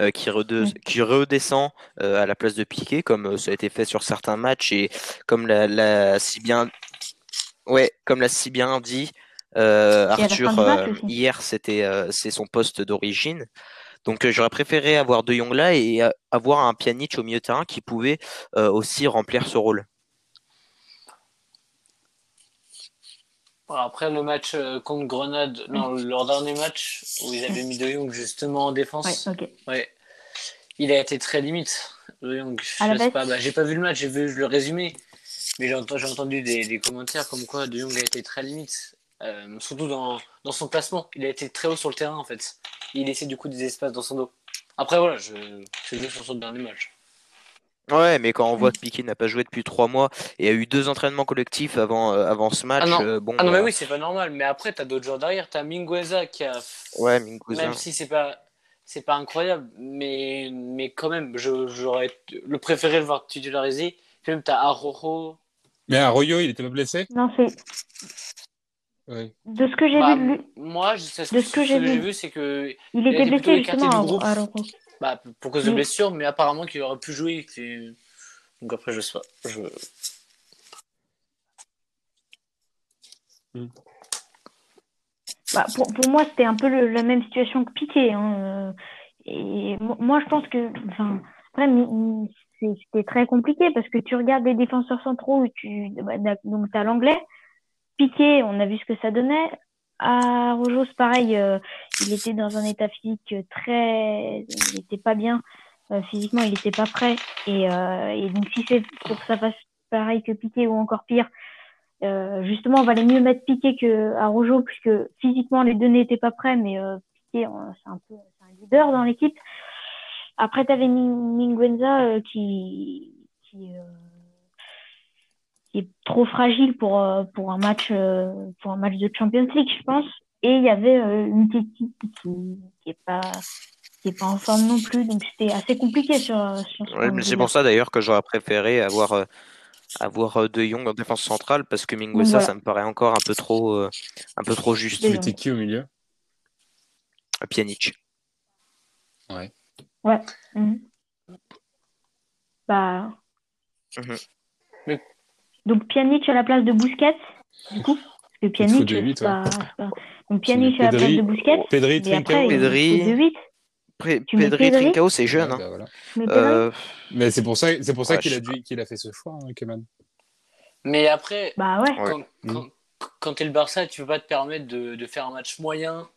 euh, qui, rede- Mm. qui redescend euh, à la place de Piqué, comme euh, ça a été fait sur certains matchs et comme l'a, l'a si bien, ouais, comme l'a si bien dit euh, Arthur match euh, hier, c'était, euh, c'est son poste d'origine. Donc, euh, j'aurais préféré avoir De Jong là et euh, avoir un Pjanic au milieu de terrain qui pouvait euh, aussi remplir ce rôle. Après le match euh, contre Grenade, non, leur dernier match où ils avaient mis De Jong justement en défense, Ouais, il a été très limite. De Jong, je sais pas, bah, j'ai pas vu le match, j'ai vu le résumé, mais j'ai entendu des, des commentaires comme quoi De Jong a été très limite, Euh, surtout dans, dans son placement. Il a été très haut sur le terrain en fait. Il laissait du coup des espaces dans son dos. Après voilà, je c'est juste sur son dernier match. Ouais, mais quand on voit que Piqué n'a pas joué depuis trois mois et a eu deux entraînements collectifs avant, euh, avant ce match, Ah non. euh, bon, Ah non mais bah, oui, c'est pas normal. Mais après t'as d'autres joueurs derrière. T'as Mingueza qui a ouais, Mingueza. Même si c'est pas c'est pas incroyable, mais mais quand même, je j'aurais le préféré le voir titularisé. Puis même t'as Arojo. Mais Arroyo, il était pas blessé? Non, c'est De ce que j'ai Bah, vu moi, je De ce que j'ai vu. c'est que Il a était blessé justement à Araujo. bah, pour cause de Oui. blessure, mais apparemment qu'il aurait pu jouer. Donc après, je sais pas. Je... Bah, pour, pour moi, c'était un peu le- la même situation que Piqué. hein, euh, Et mo- moi, je pense que, enfin, après, c'était très compliqué parce que tu regardes les défenseurs centraux, tu, bah, donc tu as l'anglais. Piqué, on a vu ce que ça donnait. À Rojos, pareil, euh, il était dans un état physique très, il était pas bien euh, physiquement, il était pas prêt. Et, euh, et donc, si c'est pour que ça fasse pareil que Piqué ou encore pire, justement, on valait mieux mettre Piqué que Araujo puisque physiquement les deux n'étaient pas prêts, mais Piqué, c'est un peu un leader dans l'équipe. Après, tu avais Minguenza euh, qui, qui, qui est trop fragile pour, euh, pour, un match, euh, pour un match de Champions League, je pense. Et il y avait euh, une qui qui est pas qui est pas en forme non plus, donc c'était assez compliqué sur, sur ce Ouais, mais c'est pour ça d'ailleurs que j'aurais préféré avoir, avoir De Jong en défense centrale parce que Mingueza, voilà. ça me paraît encore un peu trop, un peu trop juste. Qui au milieu? Pjanic. Ouais. Mhm. Bah. Mhm. Donc Pjanic à la place de Busquets, du coup. Parce que Pjanic, c'est pas, pas- Donc Pjanic à la place Pedri- de Busquets. Pedri, Trincao. Pedri. faut de 8. Pré- Tu mets Pedri Trincao, c'est jeune. Hein. bah, voilà. Mais Euh, Mais c'est pour ça, c'est pour ça Ouais, qu'il a dû, qu'il a fait ce choix, hein, Keman. Mais après, bah ouais. Ouais. quand, quand, quand t'es le Barça, tu peux pas te permettre de, de faire un match moyen.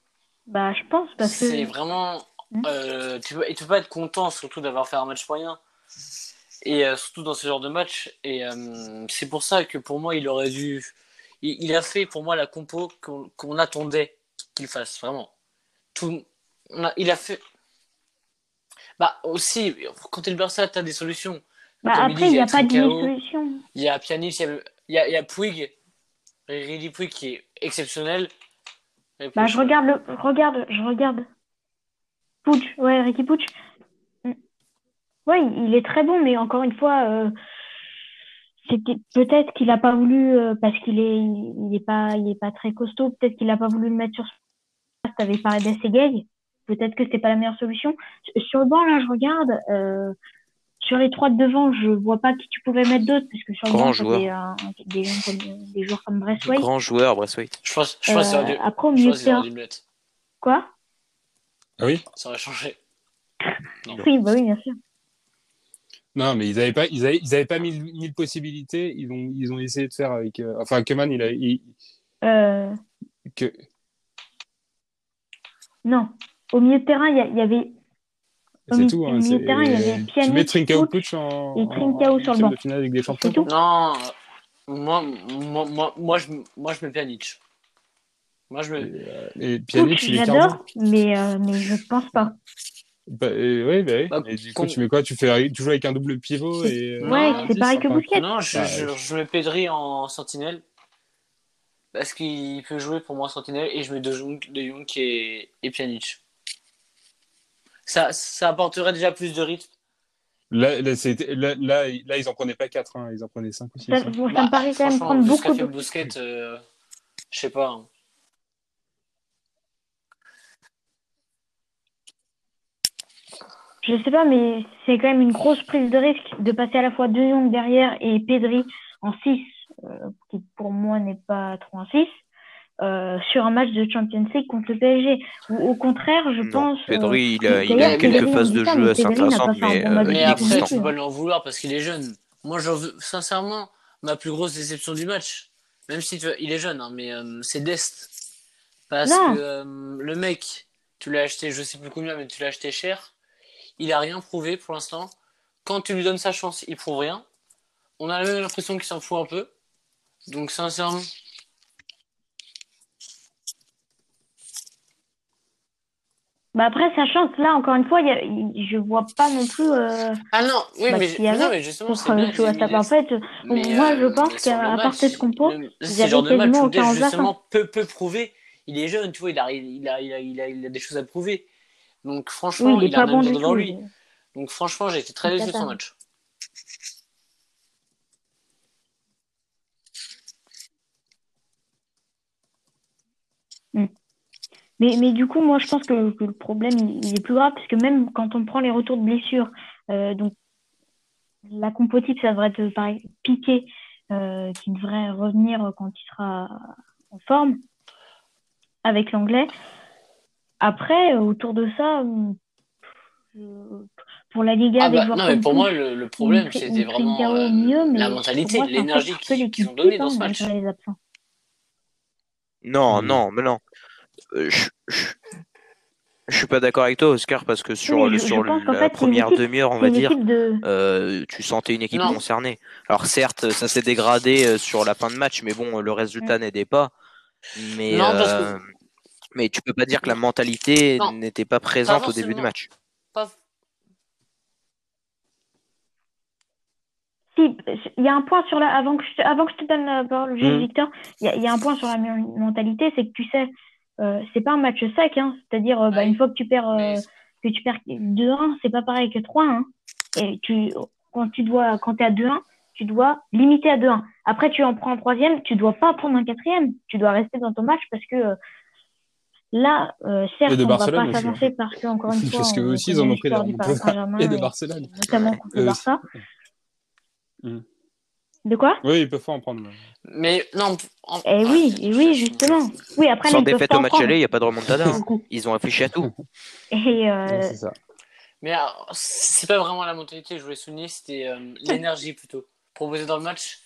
Bah je pense parce que. C'est vraiment. Hmm. euh, tu, peux, et tu peux pas être content surtout d'avoir fait un match moyen. Et euh, surtout dans ce genre de match. Et euh, c'est pour ça que pour moi, il aurait dû. Il, il a fait pour moi la compo qu'on attendait qu'il fasse, vraiment. Tout, a- il a fait. Bah aussi, quand t'es le Barça, t'as des solutions. Bah Comme après, il n'y a y pas de solution. Il y a Pjanic, il y a, il y a, Puig, Puig qui est exceptionnel. Bah je regarde le. Regarde, je regarde. Puig, ouais, Ricky Puig. Ouais, il est très bon, mais encore une fois, euh, c'était peut-être qu'il a pas voulu euh, parce qu'il est, il est pas, il est pas très costaud. Peut-être qu'il a pas voulu le mettre sur. T'avais Paredes et Gay. Peut-être que c'est pas la meilleure solution. Sur- le banc là, je regarde. Euh, sur les trois de devant, je vois pas qui tu pouvais mettre d'autres, parce que sur le banc, euh, des, gens comme- des joueurs comme Braithwaite. Grand joueur, Braithwaite. Je pense, je pense que après, au milieu de quoi? Ah oui? Ça aurait changé. Non. Oui, bah oui, bien sûr. Non, mais ils avaient pas, ils avaient, ils avaient pas mille, mille possibilités. Ils ont, ils ont essayé de faire avec. euh, enfin, Keman, il a, il- Euh, que, non. Au milieu de terrain, il y, avait Au c'est tout. au Hein, milieu de terrain, il y avait tu Pjanic, mets Trincao Fuchs Puch en, et en sur le banc. de finale avec des champions. C'est tout. Non, moi, moi, moi, moi, je, moi, je mets Pjanic. Moi, je Et, mets. euh, et Pjanic, Fuchs, il est j'adore, mais, euh, mais je pense pas. Bah, euh, oui, bah, oui. Bah, Et du coup, tu mets quoi? Tu fais, tu joues avec un double pivot et. euh, Ouais, c'est pareil que Busquets. Non, je, je, ouais. je mets Pedri en sentinelle. Parce qu'il peut jouer pour moi en sentinelle. Et je mets De Jong, de Jong et, et Pjanic. Ça, ça apporterait déjà plus de rythme. Là, là, là, là, là, ils en prenaient pas 4, hein, ils en prenaient 5 ou 6. Ça, ça me paraît quand même Franchement, prendre beaucoup de... Busquets, euh, je sais pas. hein. Je sais pas, mais c'est quand même une grosse prise de risque de passer à la fois De Jong derrière et Pedri en 6, qui pour moi n'est pas trop un 6, euh, sur un match de Champions League contre le PSG. Ou au contraire, je Non, pense... euh, Pedri, il a, il a quelques phases de jeu assez intéressantes, mais, bon euh, Mais après, tu peux lui en vouloir parce qu'il est jeune. Moi, j'en veux, sincèrement, ma plus grosse déception du match, même si tu vois, il est jeune, hein, mais euh, c'est Dest. Parce Non. que euh, le mec, tu l'as acheté, je sais plus combien, mais tu l'as acheté cher. Il a rien prouvé pour l'instant. Quand tu lui donnes sa chance, il prouve rien. On a même l'impression qu'il s'en fout un peu. Donc, sincèrement, Bah après, sa chance, là, encore une fois, y a- je vois pas non plus... euh, Ah non, oui, Bah, mais, y avait non, mais justement, c'est bien. En fait, Mais, moi, je euh, pense mais sur qu'à part cette compo, avaient genre de match justement, peut, peut prouver. Il est jeune, tu vois, il a, il a, il a, il a, il a des choses à prouver. Donc, Oui, franchement, il a pas bon du devant tout. lui. Donc, franchement, j'ai été très déçu de son match. Mais, mais du coup, moi, je pense que, que le problème, il, il est plus grave, parce que même quand on prend les retours de blessures, euh, donc la compo type, ça devrait être pareil, Piqué, euh, qui devrait revenir quand il sera en forme avec l'anglais. Après, euh, autour de ça, je- pour la Liga, Ah avec bah, joueurs non, mais pour moi, le, le problème, c'était vraiment euh, mieux, la mentalité, l'énergie qu'ils qu'ils ont donnée dans ce match. malgré les absents. Non, Mm. non, mais non. Euh, je, je, je suis pas d'accord avec toi, Oscar, parce que sur, Oui, le, je- sur la fait, première demi-heure, on va dire, de... euh, tu sentais une équipe Non. concernée. Alors certes, ça s'est dégradé euh, sur la fin de match, mais bon, le résultat n'aidait pas. Mais, Non, parce que- euh, mais tu peux pas dire que la mentalité n'était pas présente au début du match. Pas- Si, il y a un point sur la. Avant que je te, avant que je te donne la parole, juste Mhm. Victor, il y a, il y a un point sur la men- mentalité, c'est que tu sais, euh, c'est pas un match sec, hein. C'est-à-dire, euh, bah, Ouais. une fois que tu perds, euh, mais- que tu perds 2-1, c'est pas pareil que 3-1. Et tu, quand tu dois, quand t'es à 2-1, tu dois limiter à 2-1. Après, tu en prends un troisième, tu dois pas prendre un quatrième. Tu dois rester dans ton match parce que euh, là, euh, certes, Et de on va Barcelone pas s'avancer parce <laughs> que encore une fois, Parce on aussi, ils en ont pris la l'histoire du Paris remontada. Saint-Germain <laughs> Et de et Barcelone. notamment contre le Eux Barça. Mm. De quoi? Oui, ils peuvent pas en prendre. Mais non. en- Eh oui, eh oui, justement. Oui, après, Sans défaite au match aller, il n'y a pas de remontada. <laughs> hein. Ils ont affiché à tout. Et euh, Ouais, c'est ça. Mais c'est pas vraiment la mentalité que je voulais souligner, c'était euh, l'énergie plutôt. Proposée dans le match.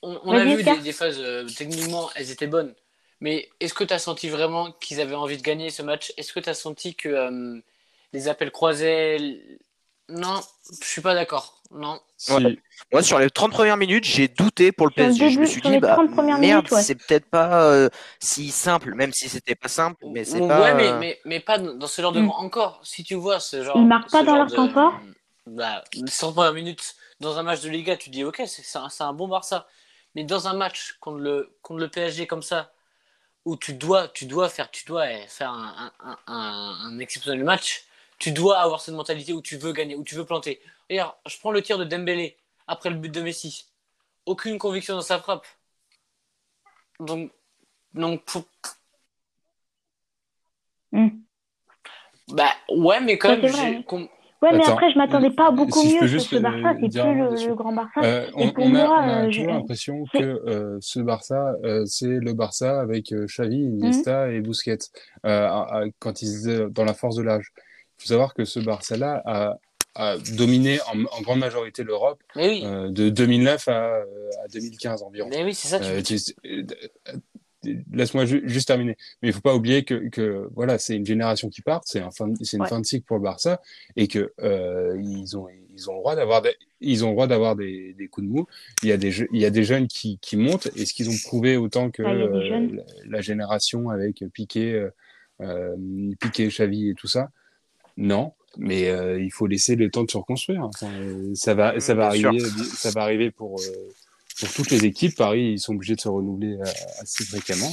On, on a vu des phases, euh, techniquement, elles étaient bonnes. Mais est-ce que tu as senti vraiment qu'ils avaient envie de gagner ce match? Est-ce que tu as senti que euh, les appels croisés. Non, je suis pas d'accord. Non. Ouais. Moi, sur les 30 premières minutes, j'ai douté pour le PSG. je me suis dit, bah, 30 premières merde, minutes, ouais. c'est peut-être pas euh, si simple, même si c'était pas simple, mais c'est ouais, pas. mais, euh, mais, mais pas dans ce genre de. Mm. Encore, si tu vois ce genre. Ils marquent pas dans leur temps fort Bah, 100 premières minutes dans un match de Liga, tu dis, ok, c'est un, c'est un bon Barça. Mais dans un match contre le, contre le PSG comme ça, où tu dois, tu dois faire, tu dois eh, faire un, un, un, un exceptionnel match, tu dois avoir cette mentalité où tu veux gagner, où tu veux planter. Regarde, je prends le tir de Dembélé après le but de Messi. Aucune conviction dans sa frappe. Donc, donc pour- Hmm. bah ouais, mais quand même, j'ai- com- Ouais, mais Attends, après, je m'attendais pas à beaucoup si mieux peux que Barça. euh, C'est plus le, grand Barça. Euh, Et on, pour on a, moi, on a euh, toujours je- l'impression que euh, ce Barça, euh, c'est le Barça avec euh, Xavi, Mhm. Iniesta et Busquets euh, à- à- quand ils étaient dans la force de l'âge. Il faut savoir que ce Barça-là a, a dominé en, en grande majorité l'Europe oui, euh, de 2009 à, euh, à 2015 environ. mais oui, c'est ça. Tu... Laisse-moi ju- juste terminer. Mais il faut pas oublier que, que voilà, c'est une génération qui part, c'est un fin, c'est une Ouais. fin de cycle pour le Barça et que euh, ils ont ils ont le droit d'avoir des, ils ont le droit d'avoir des, des coups de mou. Il y a des il y a des jeunes qui, qui montent et ce qu'ils ont prouvé autant que Ah, euh, la, la génération avec Piqué, euh, euh, Piqué, Xavi et tout ça? Non, mais euh, il faut laisser le temps de se reconstruire. Enfin, ça va ça va Bien sûr. arriver ça va arriver pour euh, pour toutes les équipes, Paris, ils sont obligés de se renouveler euh, assez fréquemment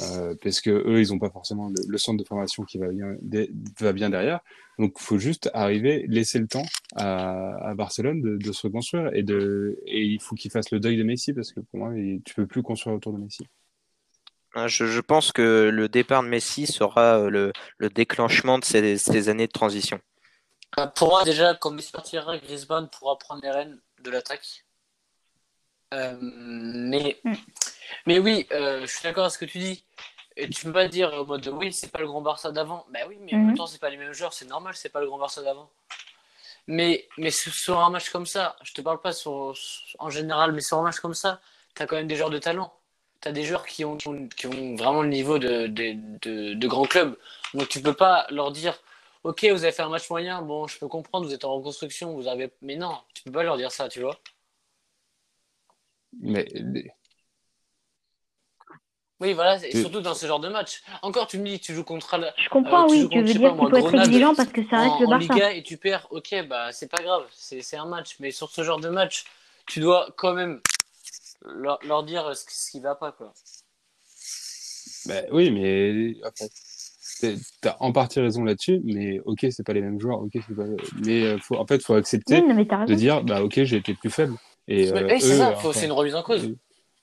euh, parce que eux, ils n'ont pas forcément le, le centre de formation qui va bien, dé- va bien derrière. Donc, il faut juste arriver, laisser le temps à, à Barcelone de, de se reconstruire et de et il faut qu'ils fassent le deuil de Messi parce que pour moi, il- tu peux plus construire autour de Messi. Hein, Je, je pense que le départ de Messi sera euh, le, le déclenchement de ces, ces années de transition. Euh, Pour moi, déjà, quand Messi partira, Griezmann pourra prendre les rênes de l'attaque. Euh, mais, Mm. mais oui, euh, je suis d'accord avec ce que tu dis. Et tu peux pas dire en mode oui, c'est pas le grand Barça d'avant. Bah oui, mais en Mhm. même temps, c'est pas les mêmes joueurs, c'est normal, c'est pas le grand Barça d'avant. Mais, mais sur, sur un match comme ça, je te parle pas sur, en général, mais sur un match comme ça, t'as quand même des joueurs de talent. T'as des joueurs qui ont, qui ont, qui ont vraiment le niveau de, de, de, de grands clubs. Donc tu peux pas leur dire Ok, vous avez fait un match moyen, bon, je peux comprendre, vous êtes en reconstruction, vous avez. Mais non, tu peux pas leur dire ça, tu vois. Mais Oui, voilà, et surtout dans ce genre de match. Encore, tu me dis, tu joues contre la- Je comprends, Euh, tu oui, joues tu contre, veux dire pas, moi, qu'il faut être exigeant parce que ça reste en, le en Barça. Liga et tu perds, ok, bah c'est pas grave, c'est c'est un match. Mais sur ce genre de match, tu dois quand même leur, leur dire ce, ce qui va pas, quoi. bah, oui, mais t'as en partie raison là-dessus. Mais ok, c'est pas les mêmes joueurs. Ok, c'est pas. Mais euh, faut, en fait, faut accepter Oui, de dire bah ok, j'ai été plus faible. Et Mais- euh, eh, c'est ça, c'est une remise en cause. Euh,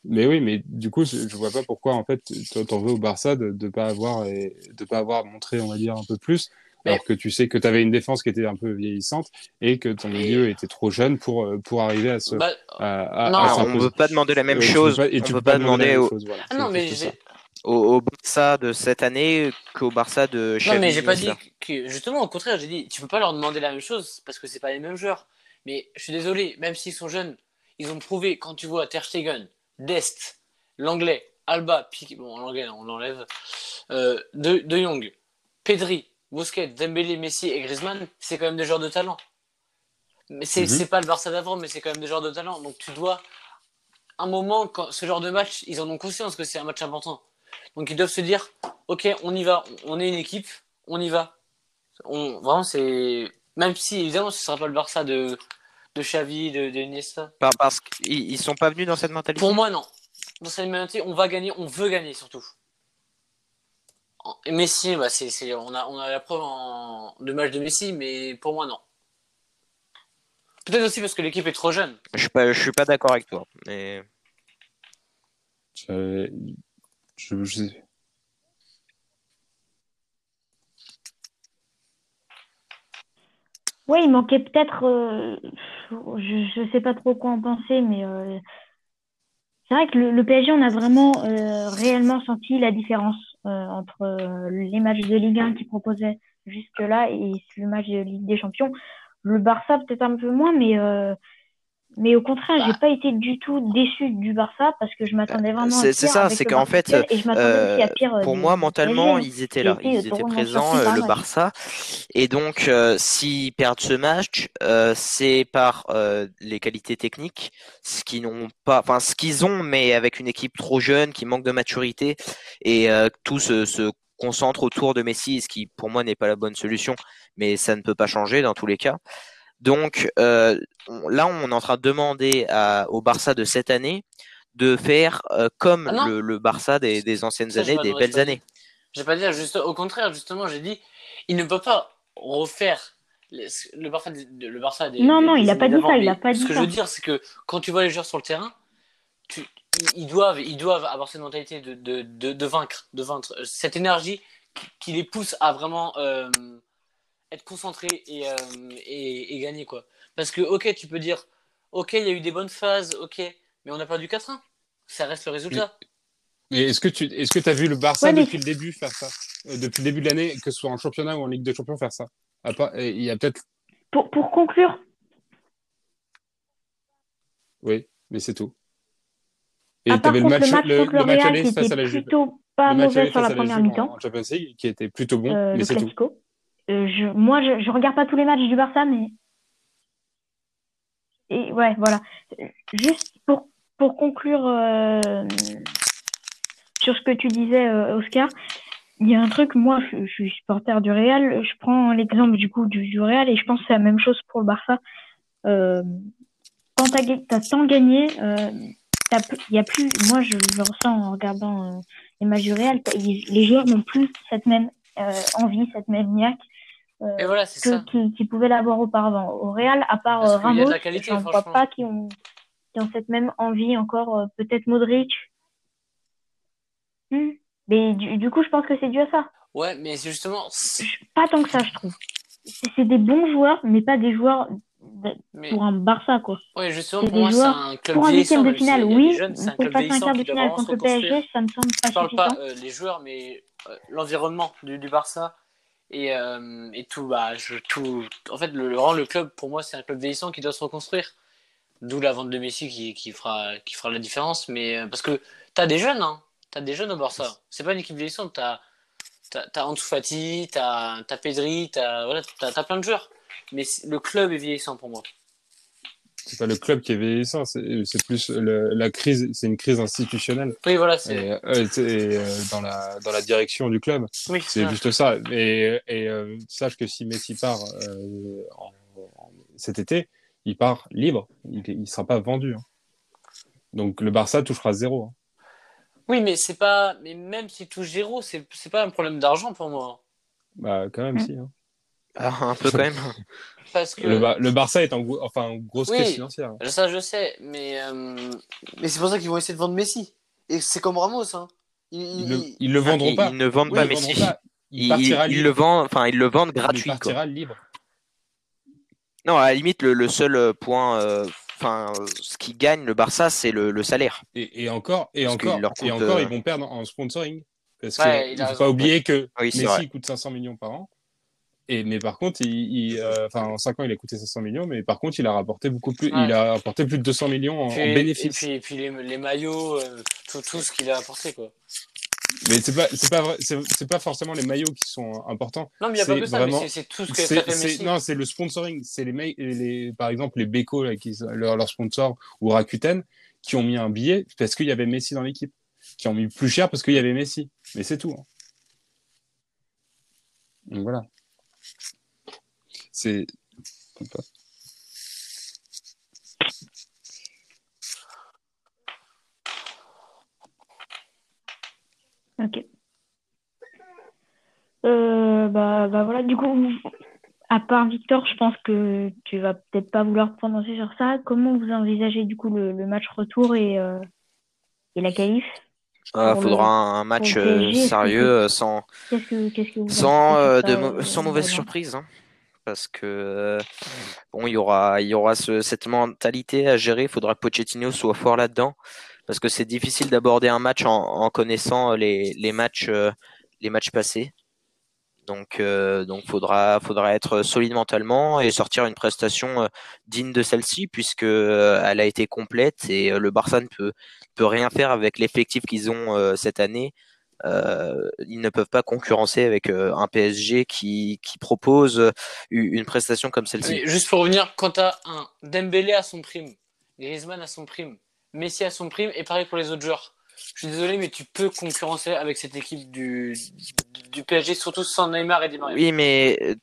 Mais oui, mais du coup, je je vois pas pourquoi en fait t'en veux au Barça de de pas avoir et de pas avoir montré, on va dire, un peu plus, Mais- alors que tu sais que tu avais une défense qui était un peu vieillissante et que ton milieu était trop jeune pour euh, pour arriver à se Bah, à, à- Non, à on ne peut pas demander la même Euh, tu peux chose. pas- et on tu peut peux pas demander au, chose, voilà. ah non, C'est mais au, au Barça de cette année qu'au Barça de Xavi. Non, mais j'ai pas dit que. Justement, au contraire, j'ai dit, tu peux pas leur demander la même chose parce que c'est pas les mêmes joueurs. Mais je suis désolé, même s'ils sont jeunes, ils ont prouvé, quand tu vois Ter Stegen, Dest, l'anglais, Alba, Piqué, bon, l'anglais, on l'enlève, euh, de, de Jong, Pedri, Busquets, Dembélé, Messi et Griezmann, c'est quand même des joueurs de talent. Mais c'est c'est pas le Barça d'avant, mais c'est quand même des joueurs de talent. Donc tu dois, un moment, quand ce genre de match, ils en ont conscience que c'est un match important. Donc ils doivent se dire, ok, on y va, on est une équipe, on y va. On, vraiment, c'est. Même si, évidemment, ce sera pas le Barça de, de Xavi, de, de. Par- Parce qu'ils ils sont pas venus dans cette mentalité? Pour moi, non. Dans cette mentalité, on va gagner, on veut gagner surtout. Et Messi, bah, on, a, on a la preuve en, de match de Messi, mais pour moi, non. Peut-être aussi parce que l'équipe est trop jeune. Je suis pas, je suis pas d'accord avec toi. Mais Je, je, je Ouais, il manquait peut-être. euh, je, je sais pas trop quoi en penser, mais euh, c'est vrai que le, le PSG, on a vraiment euh, réellement senti la différence euh, entre les matchs de Ligue 1 qu'ils proposaient jusque-là et le match de Ligue des Champions. Le Barça, peut-être un peu moins, mais, mais au contraire, j'ai pas été du tout déçu du Barça parce que je m'attendais vraiment à c'est ça, c'est qu'en fait, euh, pire euh, pour moi, mentalement, ils étaient là, ils étaient présents, euh, le. Barça. Et donc, euh, s'ils perdent ce match, euh, c'est par euh, les qualités techniques, ce qu'ils n'ont pas, enfin ce qu'ils ont, mais avec une équipe trop jeune, qui manque de maturité, et euh, tout se, se concentre autour de Messi, ce qui pour moi n'est pas la bonne solution, mais ça ne peut pas changer dans tous les cas. Donc euh, on- là, on est en train de demander à- au Barça de cette année de faire euh, comme Ah le, le Barça des, des anciennes Ça, années, des belles pas années. J'ai pas dit, juste, au contraire, justement, j'ai dit, il ne peut pas refaire le Barça, des- le Barça des. Non, des- non, des il a années pas dit ça, il mais a pas Ce que ça. je veux dire, c'est que quand tu vois les joueurs sur le terrain, tu, ils, doivent, ils doivent avoir cette mentalité de, de, de, de vaincre, de vaincre. Cette énergie qui, qui les pousse à vraiment euh, être concentré et, euh, et, et, gagner quoi. Parce que ok, tu peux dire, ok, il y a eu des bonnes phases, ok, mais on a perdu 4-1. Ça reste le résultat. Mais, est-ce que tu est-ce que as vu le Barça ouais, mais... depuis le début faire ça? Euh, Depuis le début de l'année, que ce soit en championnat ou en Ligue des Champions, faire ça? Il y a peut-être. Pour, pour conclure. Oui, mais c'est tout. Et tu avais le match, le match, le, le match aller face à la Juve. Pas mauvais sur la première mi-temps. En Champions League, qui était plutôt bon, euh, mais c'est tout. Euh, moi, je, je regarde pas tous les matchs du Barça, mais et ouais, voilà. Juste pour, pour conclure euh, sur ce que tu disais, euh, Oscar, il y a un truc, moi, je, suis supporter du Real, je prends l'exemple du coup du, Real et je pense que c'est la même chose pour le Barça. Quand tu as, tant gagné, il a plus, moi je le ressens en regardant les matchs du Real, les joueurs n'ont plus cette même envie, cette même niaque et voilà, c'est ça. Qui, qui pouvaient l'avoir auparavant. Au Real, à part Parce Ramos, je ne vois pas qui ont, qui ont cette même envie encore. Euh, peut-être Modric. Hmm. Mais du, du, coup, je pense que c'est dû à ça. Ouais, mais c'est justement. Pas tant que ça, je trouve. C'est des bons joueurs, mais pas des joueurs mais... pour un Barça, quoi. Ouais, justement, pour moi, c'est un club Pour un huitième de finale, oui. Pour passer un quart de finale contre le PSG, ça me semble pas Je parle pas euh, les joueurs, mais euh, l'environnement du, du Barça et, euh, et tout, bah, je, tout, en fait, le, le, le club, pour moi, c'est un club vieillissant qui doit se reconstruire. D'où la vente de Messi qui, qui, fera, qui fera la différence. Mais euh, parce que tu as des jeunes, hein. Tu as des jeunes au Barça. C'est pas une équipe vieillissante. Tu as, as, Ansu Fati, tu as, as, Pedri, tu as, voilà, as, as plein de joueurs. Mais le club est vieillissant pour moi c'est pas le club qui est vieillissant, c'est plus le, la crise, c'est une crise institutionnelle. Oui, voilà, c'est et, euh, euh, dans la dans la direction du club. Oui, c'est juste ça. Et, et euh, sache que si Messi part euh, en, en, cet été, il part libre, il, il sera pas vendu. Hein. Donc le Barça touchera zéro. Hein. Oui, mais c'est pas, mais même s'il touche zéro, c'est c'est pas un problème d'argent pour moi. Bah quand même mmh. si. Hein. Ah, un peu quand même. <laughs> Parce que... le, le, Barça est en, gros, enfin, en grosse oui, crise financière. Ça, je sais, mais, euh... mais c'est pour ça qu'ils vont essayer de vendre Messi. Et c'est comme Ramos. Hein. Ils, ils, le, ils le vendront pas. Ils ne vendent oui, pas ils Messi. Pas. Il, partira il, le vend, enfin, ils le vendent gratuit. Il partira quoi. libre. Non, à la limite, le, le seul point, euh, enfin, ce qui gagne le Barça, c'est le, le, salaire. Et, et encore, et Parce encore, coûte, et encore, euh... ils vont perdre en sponsoring. Parce ouais, qu'il ne faut pas oublier que oui, Messi vrai. coûte 500 millions par an. Et, mais par contre, il, il euh, enfin, en 5 ans, il a coûté 500 millions, mais par contre, il a rapporté beaucoup plus, Ouais. il a apporté plus de 200 millions en, puis, en bénéfices. Et puis, et puis les, les maillots, euh, tout, tout ce qu'il a apporté, quoi. Mais c'est pas, c'est pas vrai, c'est, pas forcément les maillots qui sont importants. Non, mais il n'y a pas que ça, vraiment- mais c'est- tout ce que fait Messi. non, c'est le sponsoring. C'est les, mails- les, par exemple, les Beko, là, qui, leur, leur sponsor, ou Rakuten, qui ont mis un billet parce qu'il y avait Messi dans l'équipe. Qui ont mis plus cher parce qu'il y avait Messi. Mais c'est tout. hein. Donc voilà. C'est. Ok. Euh, bah, bah voilà, du coup, à part Victor, je pense que tu vas peut-être pas vouloir prononcer sur ça. Comment vous envisagez du coup le, le match retour et, euh, et la qualif? Ah, faudra un, match euh, sérieux, euh, sans, sans, euh, de, sans mauvaise surprise. Hein. Parce que euh, bon, il y aura, il y aura ce- cette mentalité à gérer. Il faudra que Pochettino soit fort là-dedans. Parce que c'est difficile d'aborder un match en, en connaissant les, les matchs, euh, les matchs passés. Donc, euh, donc faudra, faudra être solide mentalement et sortir une prestation euh, digne de celle-ci, puisque euh, elle a été complète et le Barça ne peut, peut rien faire avec l'effectif qu'ils ont euh, cette année. Euh, ils ne peuvent pas concurrencer avec euh, un PSG qui, qui propose euh, une prestation comme celle-ci. Juste pour revenir, quand t'as un Dembélé à son prime, Griezmann à son prime, Messi à son prime, et pareil pour les autres joueurs. Je suis désolé, mais tu peux concurrencer avec cette équipe du, du PSG, surtout sans Neymar et Di Maria. Oui, mais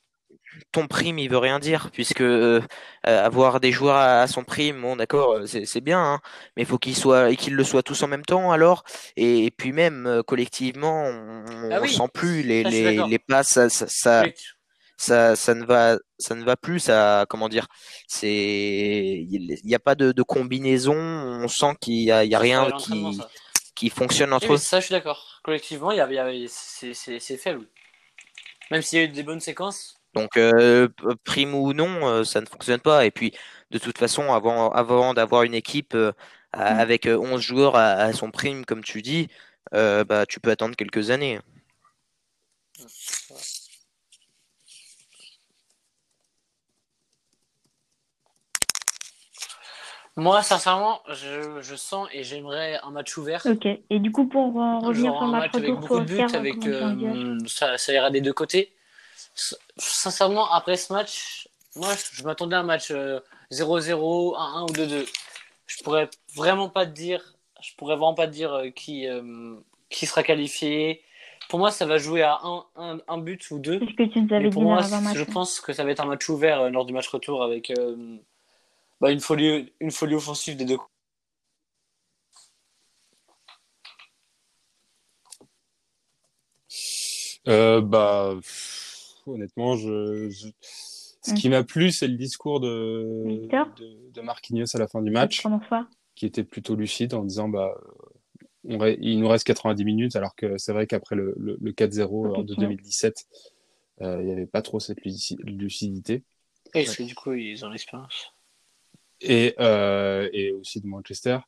ton prime, il veut rien dire, puisque euh, euh, avoir des joueurs à, à son prime, bon, d'accord, euh, c'est bien, hein, mais il faut qu'ils soient, qu'ils le soient tous en même temps, alors. Et, et puis même collectivement, on, Ah on sent plus les, les, les passes, ça, ça, ça, ne va, ça ne va plus, ça, comment dire, c'est, il n'y a pas de, de combinaison, on sent qu'il y a, y a rien qui, ça. qui fonctionne entre eux. ça, je suis d'accord. Collectivement, y a, y a- c'est faible. Même s'il y a eu des bonnes séquences, Donc, euh, prime ou non, euh, ça ne fonctionne pas. Et puis, de toute façon, avant, avant d'avoir une équipe euh, avec 11 joueurs à, son prime, comme tu dis, bah, tu peux attendre quelques années. Moi, sincèrement, je, sens et j'aimerais un match ouvert. Ok. Et du coup, pour revenir sur le match, avec beaucoup de buts, avec, ça, ça ira des deux côtés sincèrement, après ce match, moi, je, m'attendais à un match 0-0, euh, 1-1 ou 2-2. Je pourrais vraiment pas te dire, je pourrais vraiment pas te dire euh, qui, euh, qui sera qualifié. Pour moi, ça va jouer à un, un, but ou deux. ce que tu nous avais pour moi, je pense que ça va être un match ouvert lors du match retour avec bah, une, folie, une folie offensive des deux. bah honnêtement. Je, Ce qui m'a plu, c'est le discours de, de, de, Marquinhos à la fin du match, qui était plutôt lucide en disant bah, il nous reste 90 minutes, alors que c'est vrai qu'après le, le, 4-0 de 2017, euh, il n'y avait pas trop cette lucidité. Et du coup, ils ont l'expérience. Et, euh, et aussi de Manchester.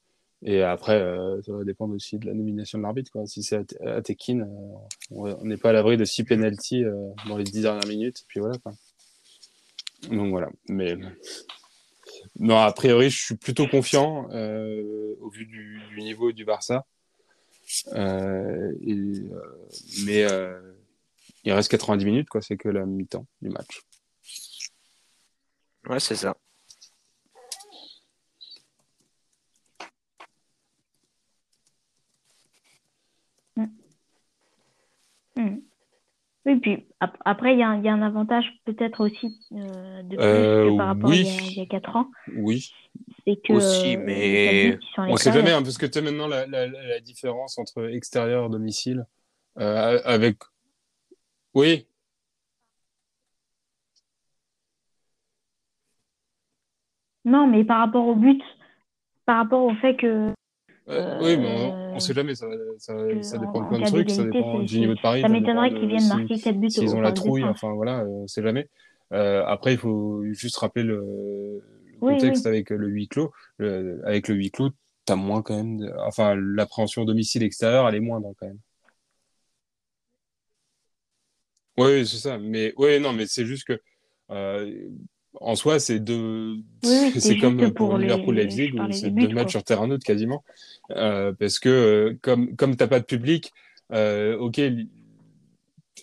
Et après, euh, ça va dépendre aussi de la nomination de l'arbitre. Si c'est Atekin, euh, on n'est pas à l'abri de six penalties euh, dans les dix dernières minutes. Puis voilà. Quoi. Donc voilà. Mais non, a priori, je suis plutôt confiant au vu du, niveau du Barça. Mais il reste 90 minutes, quoi. C'est que la mi-temps du match. Ouais, c'est ça. Hmm. Oui, puis après, il y, a un avantage peut-être aussi euh, de plus que par rapport à il y, a, 4 ans. Oui. C'est que. Aussi, euh, mais. On sait jamais, hein, parce que tu as maintenant la, la, différence entre extérieur et domicile. Euh, avec. Oui. Non, mais par rapport au but, par rapport au fait que oui, mais on, ne sait jamais, ça, ça, ça dépend de plein de trucs, ça dépend du niveau de Paris. Ça m'étonnerait qu'ils viennent marquer 4 buts. S'ils ont la trouille, enfin voilà, on sait jamais. Euh, après, il faut juste rappeler le, contexte avec le huis clos. avec le huis clos, tu as moins quand même. De... Enfin, l'appréhension domicile extérieur, elle est moindre quand même. Oui, c'est ça. Mais oui, non, mais c'est juste que euh, en soi, c'est deux. c'est comme pour, Liverpool Leipzig où c'est deux matchs sur terrain neutre quasiment, euh, parce que euh, comme comme t'as pas de public, euh, ok,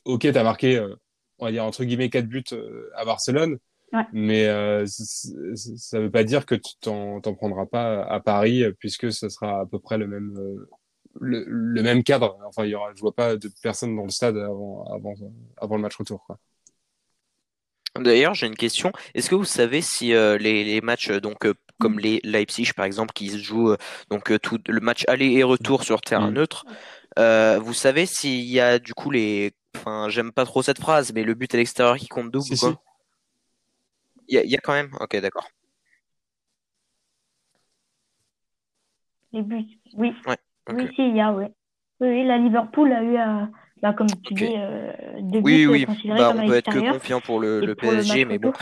ok, t'as marqué, euh, on va dire entre guillemets quatre buts euh, à Barcelone, ouais. mais ça veut pas dire que tu t'en prendras pas à Paris puisque ce sera à peu près le même. Le, le, même cadre. Enfin, il y aura, je vois pas de personne dans le stade avant, avant, avant le match retour. Quoi. D'ailleurs, j'ai une question. Est-ce que vous savez si euh, les, matchs euh, donc euh, comme mm. les Leipzig par exemple qui se jouent donc tout le match aller et retour sur terrain mm. neutre, vous savez s'il y a du coup les enfin j'aime pas trop cette phrase mais le but à l'extérieur qui compte double ou quoi Il y, a quand même? OK, d'accord. Les buts. Oui. Oui, si, il y a, oui. Oui, la Liverpool a eu bah, comme tu dis, euh, oui, oui. Bah, on peut être que confiant pour le, le PSG, mais bon,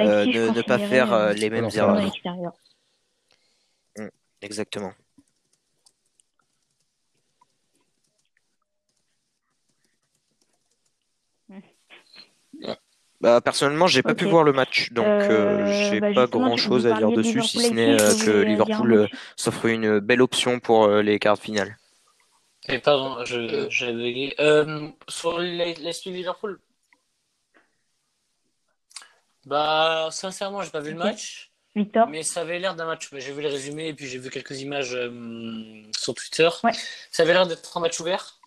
euh, ne, ne, pas faire euh, les mêmes erreurs. Mmh, exactement. Bah, personnellement, j'ai pas pu voir le match, donc j'ai bah, pas grand chose à dire dessus, si ce n'est que Liverpool s'offre une belle option pour les quarts finales. Et pardon, j'avais bugué. Euh, sur l'esprit Liverpool? Bah, sincèrement, j'ai pas vu le match. Victor Mais ça avait l'air d'un match. J'ai vu les résumés et puis j'ai vu quelques images euh, sur Twitter. Ça avait l'air d'être un match ouvert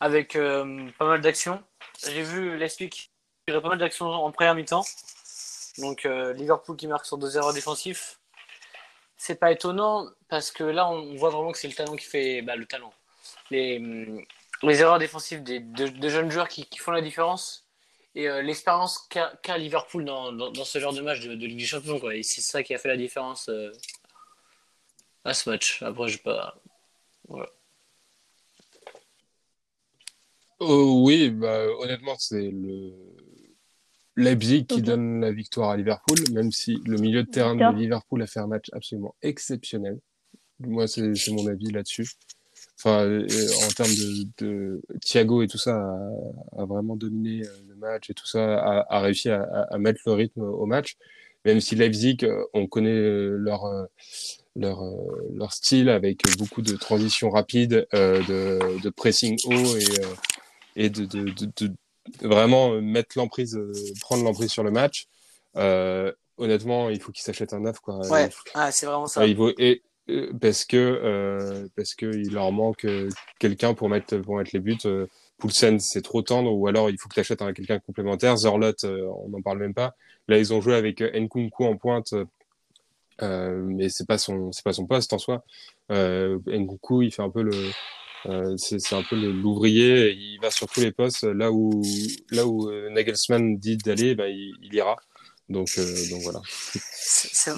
avec euh, pas mal d'actions. J'ai vu l'esprit qui a pas mal d'actions en première mi-temps. Donc Liverpool qui marque sur deux erreurs défensives. C'est pas étonnant parce que là on voit vraiment que c'est le talent qui fait bah, le talent les, les erreurs défensives des, de, jeunes joueurs qui, qui, font la différence et euh, l'expérience qu'a Liverpool dans, dans, dans, ce genre de match de, de Ligue des Champions. Quoi. Et c'est ça qui a fait la différence euh, à ce match. Après, je pas. Voilà. Oh, oui, bah, honnêtement, c'est le. Leipzig qui Ok. donne la victoire à Liverpool, même si le milieu de terrain de Liverpool a fait un match absolument exceptionnel. Moi, c'est c'est mon avis là-dessus. Enfin, euh, en termes de, de Thiago et tout ça a, a vraiment dominé euh, le match et tout ça a, a réussi à, mettre le rythme au match. Même si Leipzig, euh, on connaît euh, leur euh, leur euh, leur style avec beaucoup de transitions rapides, euh, de, de pressing haut et euh, et de, de, vraiment euh, mettre l'emprise, euh, prendre l'emprise sur le match. Euh, honnêtement, il faut qu'il s'achète un neuf quoi. Ouais, ah, c'est vraiment ça. Enfin, il vaut- et, euh, parce que euh, parce que il leur manque euh, quelqu'un pour mettre pour mettre les buts. Euh, Poulsen, c'est trop tendre, ou alors il faut que tu achètes un quelqu'un complémentaire. Zorlot, euh, on n'en parle même pas. Là, ils ont joué avec euh, Nkunku en pointe, euh, mais c'est pas son c'est pas son poste en soi. Euh, Nkunku, il fait un peu le euh, c'est un peu l'ouvrier. Il va sur tous les postes. Là où là où euh, Nagelsmann dit d'aller, bah, il, il ira. Donc euh, donc voilà.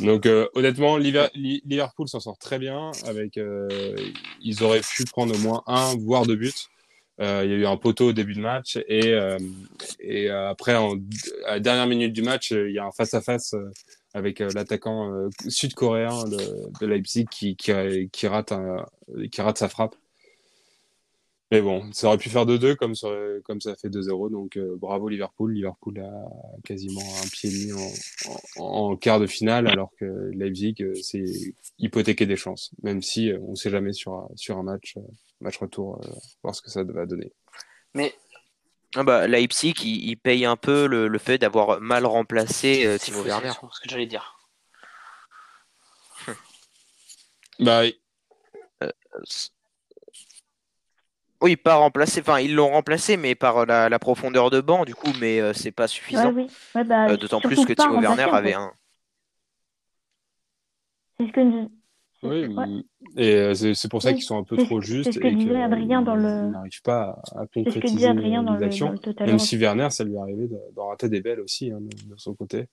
Donc euh, honnêtement, Liver- Li- Liverpool s'en sort très bien. Avec, euh, ils auraient pu prendre au moins un, voire deux buts. Euh, il y a eu un poteau au début de match et, euh, et euh, après, en, à la dernière minute du match, il y a un face à face avec l'attaquant sud-coréen de, de Leipzig qui, qui, qui rate un, qui rate sa frappe. Mais bon, ça aurait pu faire 2-2 comme ça, comme ça fait 2-0. Donc euh, bravo Liverpool. Liverpool a quasiment un pied et demi en, en, en quart de finale, alors que Leipzig, euh, c'est hypothéquer des chances, même si euh, on ne sait jamais sur, un- sur un match, euh, match retour, euh, voir ce que ça va donner. Mais Ah bah, Leipzig, il, il paye un peu le, le fait d'avoir mal remplacé euh, Timo Werner. c'est ce que j'allais dire. Bah, Oui, pas remplacé. Enfin, ils l'ont remplacé, mais par la, la profondeur de banc, du coup, mais euh, c'est pas Ouais, suffisant. oui. Ouais, bah, Euh, D'autant plus que Timo Werner avait un. C'est ce que nous- oui, Ouais. et euh, c'est pour ça Oui, qu'ils sont un peu trop c'est justes ce que et disait qu'ils Adrien dans le- n'arrivent pas à, à C'est ce que concrétiser disait Adrien dans les le, actions. Même si Werner, ça lui est arrivé de- d'en rater des belles aussi hein, de, de son côté.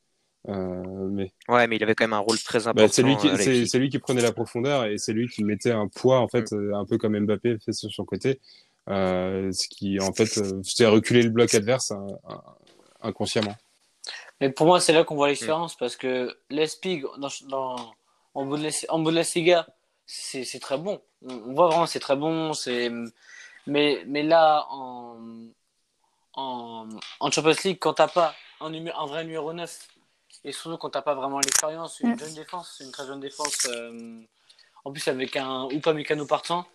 Euh, mais Ouais, mais il avait quand même un rôle très Bah, important. c'est lui qui à c'est lui qui prenait la profondeur et c'est lui qui mettait un poids en fait euh, un peu comme Mbappé fait sur son côté euh, ce qui en fait euh, c'est reculer le bloc adverse hein, inconsciemment Mais pour moi, c'est là qu'on voit l'expérience parce que l'Espig dans, dans, en, Bundes- en Bundesliga, c'est c'est très bon. On, on voit vraiment, c'est très bon. c'est Mais, mais là, en, en, en Champions League, quand t'as pas un, numé- un vrai numéro 9 et surtout quand t'as pas vraiment l'expérience, une Mm. jeune défense, une très jeune défense, euh, en plus avec un Upamecano partant,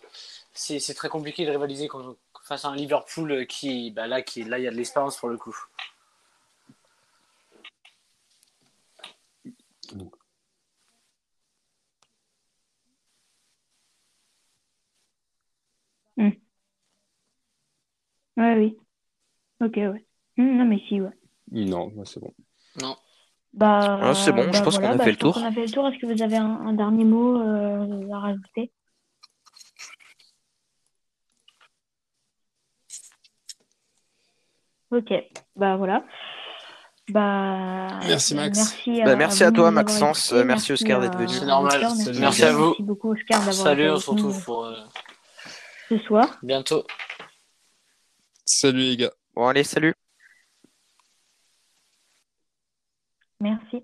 c'est c'est très compliqué de rivaliser quand- face à un Liverpool qui, bah là, qui, là, il y a de l'expérience pour le coup. Ouais, oui. Ok, ouais. Hum, non, mais si, ouais. non moi, c'est bon Non. Bah, Ah, c'est bon, je bah pense qu'on voilà, a bah, fait le tour. qu'on a fait le tour. Est-ce que vous avez un, un dernier mot euh, à rajouter? Ok, bah voilà. Bah, Merci, Max. Merci Bah, à, merci à toi, Maxence. Euh, merci, Oscar, d'être venu. C'est normal. Oscar, merci, Merci à vous. Merci beaucoup, Oscar, d'avoir Salut, on se retrouve pour euh, ce soir. bientôt. salut les gars Bon, allez, salut. Merci.